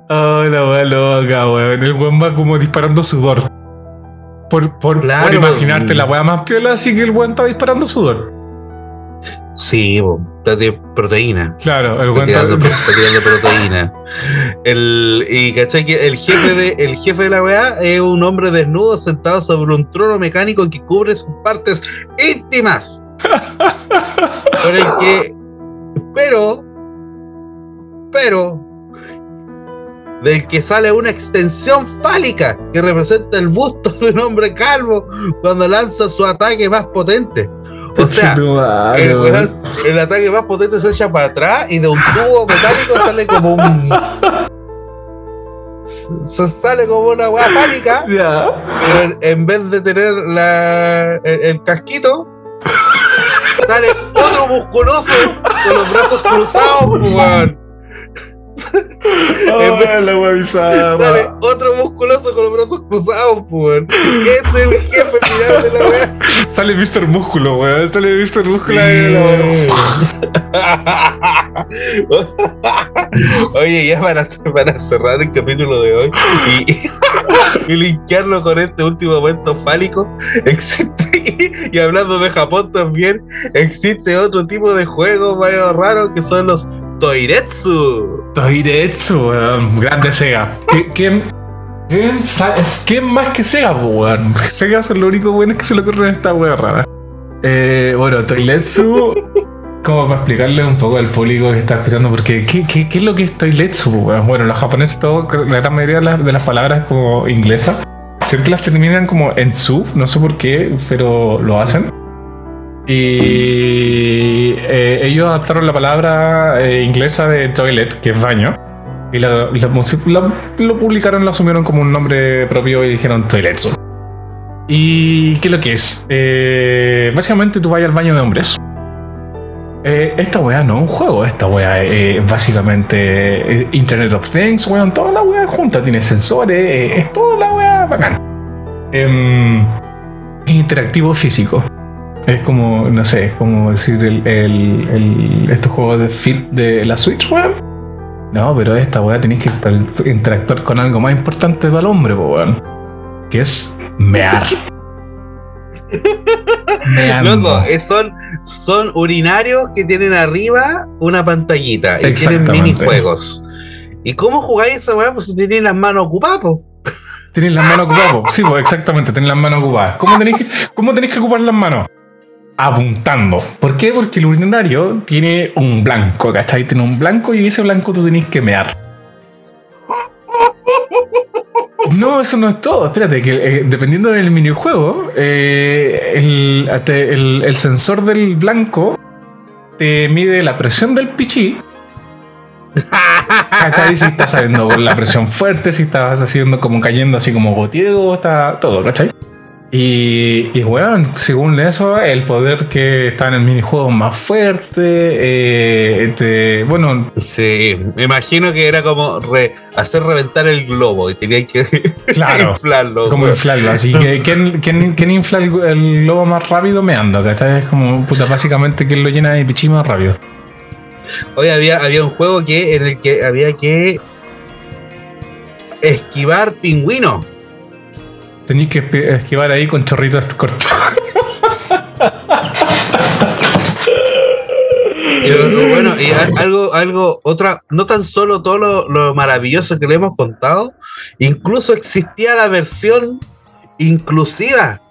Oh, la wea loca, weón. El weón va como disparando sudor. Por, por, Claro, por imaginarte la wea más piola, así que el weón está disparando sudor. Sí, está de proteína. Claro, el Está tirando, está. tirando proteína. El, y cachai que el jefe de, el jefe de la weá es un hombre desnudo sentado sobre un trono mecánico que cubre sus partes íntimas. Con el que. Pero. Pero. Del que sale una extensión fálica que representa el busto de un hombre calvo cuando lanza su ataque más potente. O sea, el, ataque más potente se echa para atrás y de un tubo metálico sale como un. Se sale como una weá fálica, Ya. pero en- en vez de tener la, el, el casquito, sale otro musculoso con los brazos cruzados, weón. Oh, la wea bizarra. Sale otro musculoso con los brazos cruzados, weón. Es el jefe final de la weá. Sale Mr. Músculo, weón. Sale Mr. Músculo ahí. Oye, ya para, para cerrar el capítulo de hoy y, y linkearlo con este último momento fálico, existe, y hablando de Japón también, existe otro tipo de juegos medio raros que son los Toiretsu. Toiretsu, weón. Grande Sega. ¿Qui- ¿Quién, más que Sega, weón? Sega son lo único bueno que se le ocurre en esta wea rara. Eh, bueno, Toiletsu. Como para explicarle un poco al público que está escuchando, porque ¿qué, es lo que es Toiletsu? weón? Bueno, los japoneses, todo, la gran mayoría de las, de las palabras como inglesas, siempre las terminan como en su, no sé por qué, pero lo hacen. Y eh, ellos adaptaron la palabra eh, inglesa de toilet, que es baño, y lo publicaron, lo asumieron como un nombre propio y dijeron Toiletsu. ¿Y qué es lo que es? Eh, básicamente tú vas al baño de hombres. Esta weá no es un juego, esta weá es básicamente Internet of Things, weón, toda la weá junta, tiene sensores, es toda la weá bacán. Em, es interactivo físico. Es como, no sé, es como decir el, el- el- estos juegos de fit de la Switch, weón. No, pero esta weá tenéis que inter- interactuar con algo más importante para el hombre, weón. Que es mear. Loco, son, son urinarios que tienen arriba una pantallita y tienen minijuegos. ¿Y cómo jugáis esa weá? Pues si tenéis las manos ocupadas, po. Tenéis las manos ocupadas, po. Sí, exactamente, tenéis las manos ocupadas. ¿Cómo tenéis que, cómo tenéis que ocupar las manos? Apuntando. ¿Por qué? Porque el urinario tiene un blanco, ¿cachai? Tiene un blanco y ese blanco tú tenéis que mear. No, eso no es todo. Espérate, que eh, dependiendo del minijuego, eh, el, sensor del blanco te mide la presión del pichí. ¿Cachai? Si estás saliendo la presión fuerte, si estás haciendo como cayendo así como goteo, está todo, ¿cachai? Y, y weón, según eso, el poder que está en el minijuego más fuerte. eh, te- bueno, Sí, me imagino que era como re- hacer reventar el globo y tenía que claro. inflarlo. Como inflarlo, así que ¿quién, quién, quién infla el, el globo más rápido meando? ¿Cachai? Es como, puta, básicamente quién lo llena de pichí más rápido. Hoy había, había un juego que en el que había que esquivar pingüinos. Tenéis que esquivar ahí con chorritos cortos. Bueno, y algo, algo, otra, no tan solo todo lo, lo maravilloso que le hemos contado, incluso existía la versión inclusiva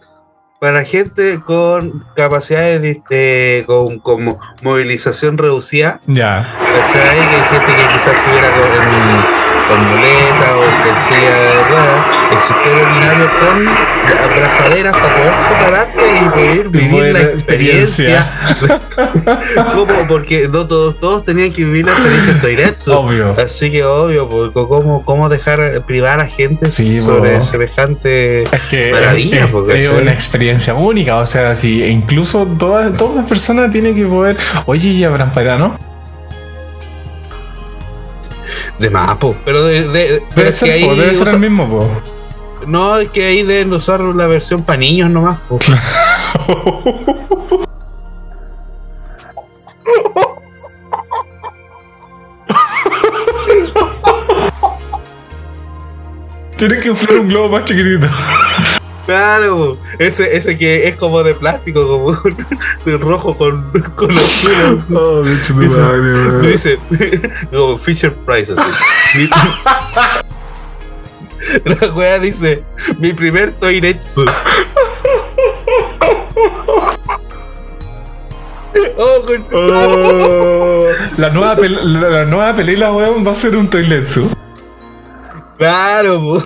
para gente con capacidades de, de- con, con mo- movilización reducida. ya. Que hay gente que quizás estuviera con, con muleta o con silla de ruedas. Existía el urinario con abrazaderas para poder prepararte y poder vivir la la experiencia. ¿Cómo? Porque no todos, todos tenían que vivir la experiencia en Toiretsu. Obvio. Así que obvio, porque ¿cómo, cómo dejar privar a gente Sí, sobre po. semejante Es que Maravilla, es, porque, es una experiencia única, o sea, si incluso todas, todas las personas tienen que poder. Oye, y habrán para ¿no? De mapo? Pero de, de- pero es que ahí debe ser usa- el mismo, po. no es que ahí deben usar la versión para niños nomás. po. Tienen que usar un globo más chiquitito. Claro, ese, ese que es como de plástico, como de rojo con, con azul. Oh, dice, como Fisher Price. así. La wea dice, mi primer Toiretsu. Oh, Oh, la, nueva la, la nueva película, weón, va a ser un Toiletsu. Claro, po.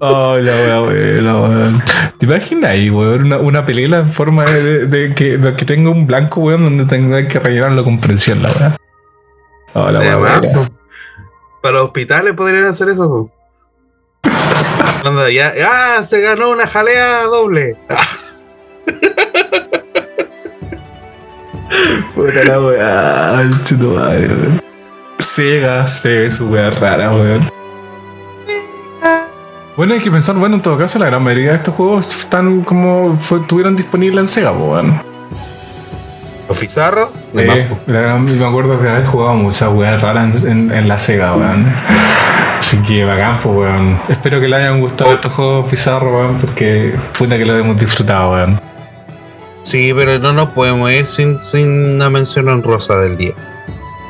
Oh, la weá, weón, weón. ¿Te imaginas ahí, weón? Una, una película en forma de, de- de que, de que tenga un blanco, weón, donde tenga que rellenarlo con presión, la weá. Oh, la weá. Para los hospitales podrían hacer eso. po. Ya, ah, se ganó una jalea doble. Puta la weá, el madre, weón. Sega, Sega es su weá rara, weón. Bueno, hay que pensar, bueno, en todo caso, la gran mayoría de estos juegos están como fue- estuvieron disponibles en Sega, weón. Los más, Eh, me acuerdo que haber jugado muchas weas raras en, en- en la Sega, weón. Así que bacán, pues, weón. Espero que le hayan gustado estos juegos Pizarro, weón, porque puta que lo hemos disfrutado, weón. Sí, pero no nos podemos ir sin, sin una mención honrosa del día.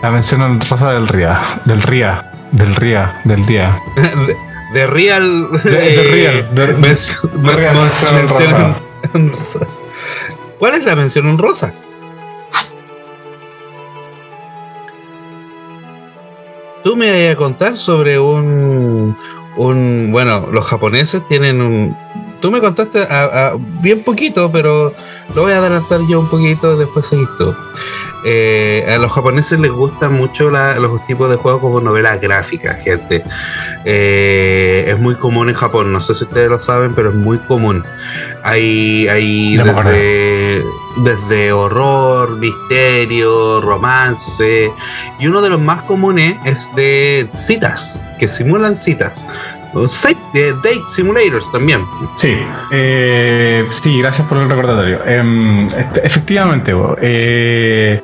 La mención en rosa del Ría, del Ría, del Ría, del día. de, de Real. De- de Real, Real, men- mención. ¿Cuál es la mención honrosa? Tú me vas a contar sobre un. un bueno, los japoneses tienen un. Tú me contaste a- a- bien poquito, pero lo voy a adelantar yo un poquito, después seguís tú. Eh, a los japoneses les gustan mucho la- los tipos de juegos como novelas gráficas, gente. Eh, es muy común en Japón, no sé si ustedes lo saben, pero es muy común. Hay, hay desde, desde horror, misterio, romance, y uno de los más comunes es de citas, que simulan citas. De date simulators también. Sí, eh, sí, gracias por el recordatorio. Em, este, efectivamente, eh,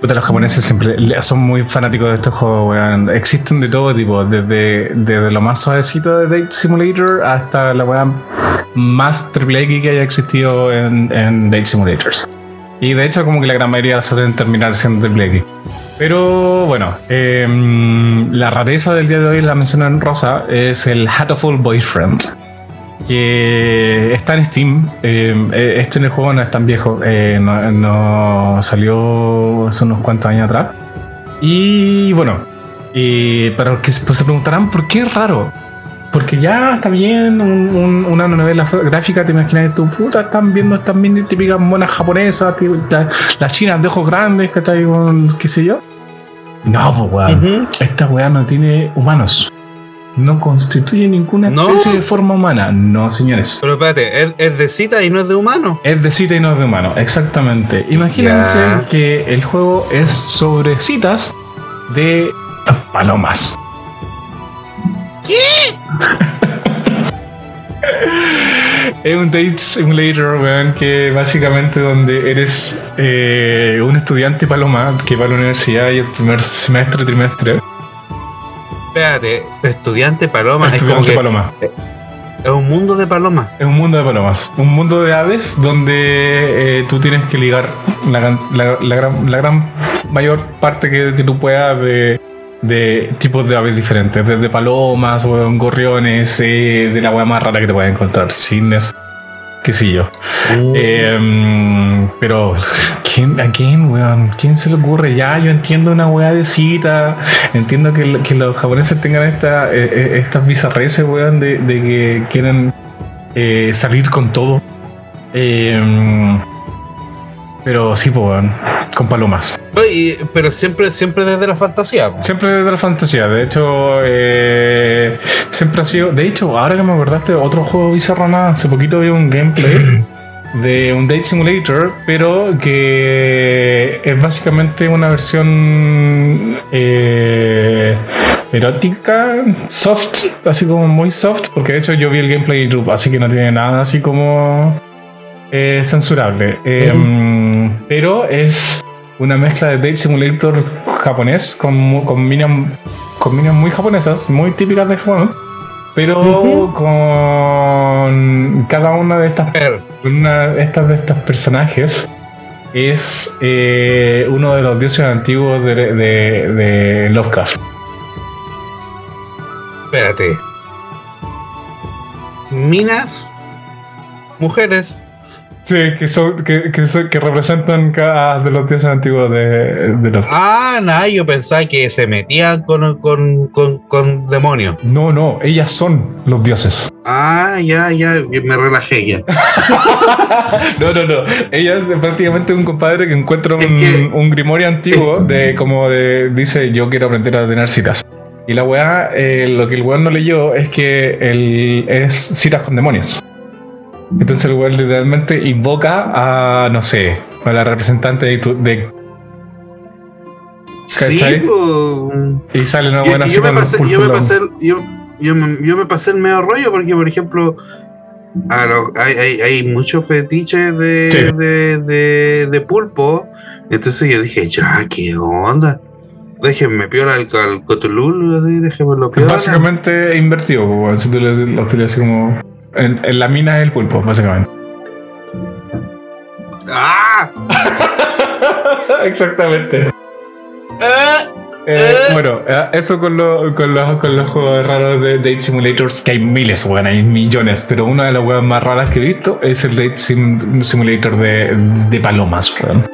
puta, los japoneses siempre son muy fanáticos de estos juegos, weón. Existen de todo tipo, desde, lo más suavecito de Date Simulator hasta la weá más triple X que haya existido en, Date Simulators. Y de hecho, como que la gran mayoría suelen terminar siendo triple X. Pero bueno, em, la rareza del día de hoy, la mencioné en rosa, es el Hatoful Boyfriend que está en Steam. Eh, este en el juego no es tan viejo, eh, no, no salió hace unos cuantos años atrás. Y bueno, para los que se pues, se preguntarán por qué es raro. Porque ya está bien un- un- una novela gráfica, te imaginas tu puta están viendo estas mini típicas monas japonesas, la- las chinas de ojos grandes, ¿cachai? Con qué sé yo. No, pues weón. Esta weá no tiene humanos. No constituye ninguna ¿No? especie de forma humana. No, señores. Pero espérate, ¿es, es de cita y no es de humano? Es de cita y no es de humano, exactamente. Imagínense que el juego es sobre citas de palomas. ¿Qué? es un date simulator, weón, que básicamente donde eres eh, un estudiante paloma que va a la universidad y el primer semestre, trimestre, Espérate, estudiante paloma, es estudiante que paloma. es un mundo de palomas. Es un mundo de palomas, un mundo de aves donde eh, tú tienes que ligar la, gran- la- la gran, la gran mayor parte que, que tú puedas de, de tipos de aves diferentes, desde palomas, o gorriones, eh, de la hueá más rara que te puedas encontrar, cisnes, qué sé yo. Eh, pero, ¿quién, ¿a quién, weón? ¿Quién se le ocurre? Ya, yo entiendo una weá de cita, entiendo que, que los japoneses tengan esta, eh, eh, estas bizarreces, weón, de, de que quieren eh, salir con todo. Eh, pero sí, pues, weón, con palomas. Pero siempre, siempre desde la fantasía. po. Siempre desde la fantasía, de hecho, eh, siempre ha sido. De hecho, ahora que me acordaste, otro juego bizarro nada, hace poquito vi un gameplay de un Date Simulator, pero que es básicamente una versión eh, erótica, soft, así como muy soft, porque de hecho yo vi el gameplay en YouTube, así que no tiene nada así como eh, censurable. Eh, Pero es una mezcla de Date Simulator japonés con, con minas con minas muy japonesas, muy típicas de Japón, pero con cada una de estas una de estas de estos personajes es eh, uno de los dioses antiguos de, de, de espérate. Minas, mujeres, Sí, que, son, que, que, son- que representan cada de los dioses antiguos de, de los. Ah, nada, yo pensaba que se metían con, con, con, con demonios. No, no, ellas son los dioses. Ah, ya, ya, me relajé ya. No, no, no. Ella es prácticamente un compadre que encuentra un, Es que- un grimorio antiguo de como de dice yo quiero aprender a tener citas. Y la weá, eh, lo que el weón no leyó es que el, es citas con demonios. Entonces el weón literalmente invoca a, no sé, a la representante de, tu- de- Sí, y sale una Yo, buena yo me pasé, yo me pasé, yo, yo, me, yo me pasé el medio rollo porque, por ejemplo, a lo- hay, hay, hay muchos fetiches de, Sí. de, de, de pulpo. Entonces yo dije, ya, ¿qué onda? Déjenme piola al, al Cthulhu, así, déjenmelo piola. Básicamente invertido, si tú le lo pides así como en, en la mina del pulpo, básicamente. ¡Ah! Exactamente. ¡Ah! Eh, Eh. bueno, eh, eso con, lo- con, los, con los juegos raros de Date Simulators, que hay miles, weón, hay millones, pero una de las weas más raras que he visto es el Date Sim- Simulator de, de palomas, weón.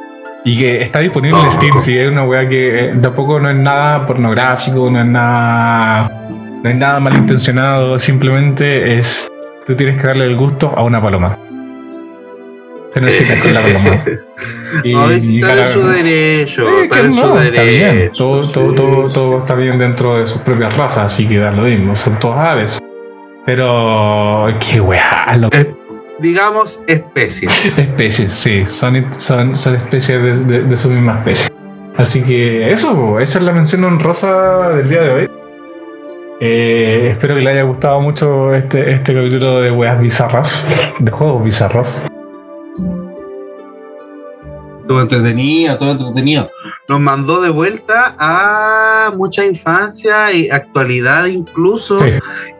Y que está disponible en Oh. Steam, si es una wea que eh, tampoco no es nada pornográfico, no es nada, no es nada malintencionado, simplemente es, tú tienes que darle el gusto a una paloma. Tener citas con la paloma. Y- y está en su derecho, Sí, está que en su no, está bien. Todo, todo, sí, todo, sí. todo está bien dentro de sus propias razas, así que da lo mismo. Son todas aves. Pero qué weá, lo digamos especies. especies, sí, son, son, son especies de, de- de su misma especie. Así que eso, esa es la mención honrosa del día de hoy. Eh, espero que le haya gustado mucho este, este capítulo de weas bizarras, de juegos bizarros. Todo entretenido, todo entretenido. Nos mandó de vuelta a mucha infancia y actualidad incluso, Sí.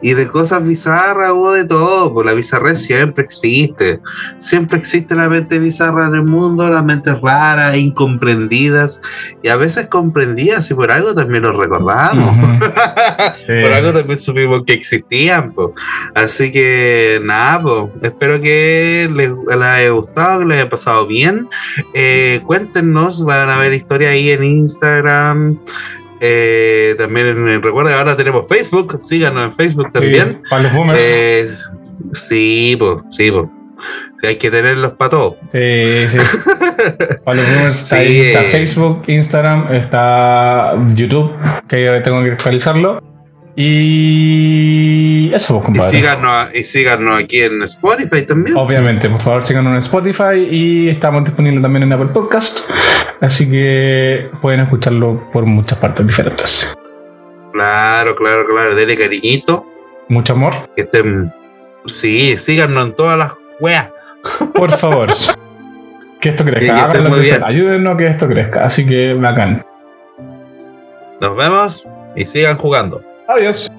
y de cosas bizarras o de todo. Pues la bizarrez siempre existe. Siempre existe la mente bizarra en el mundo, las mentes raras, incomprendidas, y a veces comprendidas, y por algo también lo recordamos. Ujú. Por algo también supimos que existían, po. Así que nada, po. espero que les, les haya gustado, que les haya pasado bien. Eh, cuéntenos, van a ver historias ahí en Instagram. Eh, también en- recuerden, ahora tenemos Facebook, síganos en Facebook también. Sí, para los boomers. Eh, sí, pues, sí, pues. Hay que tenerlos para todos. Sí, sí. Para los boomers está, ahí, Sí. está Facebook, Instagram, está YouTube, que yo tengo que actualizarlo. Y eso, pues, Y compadre. síganos, y síganos aquí en Spotify también. Obviamente, por favor, síganos en Spotify y estamos disponibles también en Apple Podcast. Así que pueden escucharlo por muchas partes diferentes. Claro, claro, claro. Dele cariñito. Mucho amor, Que estén. Sí, síganos en todas las weas. por favor. que esto Que- que crezca. crecer. bien. Ayúdennos a que esto crezca. Así que bacán. Nos vemos y sigan jugando. Adeus.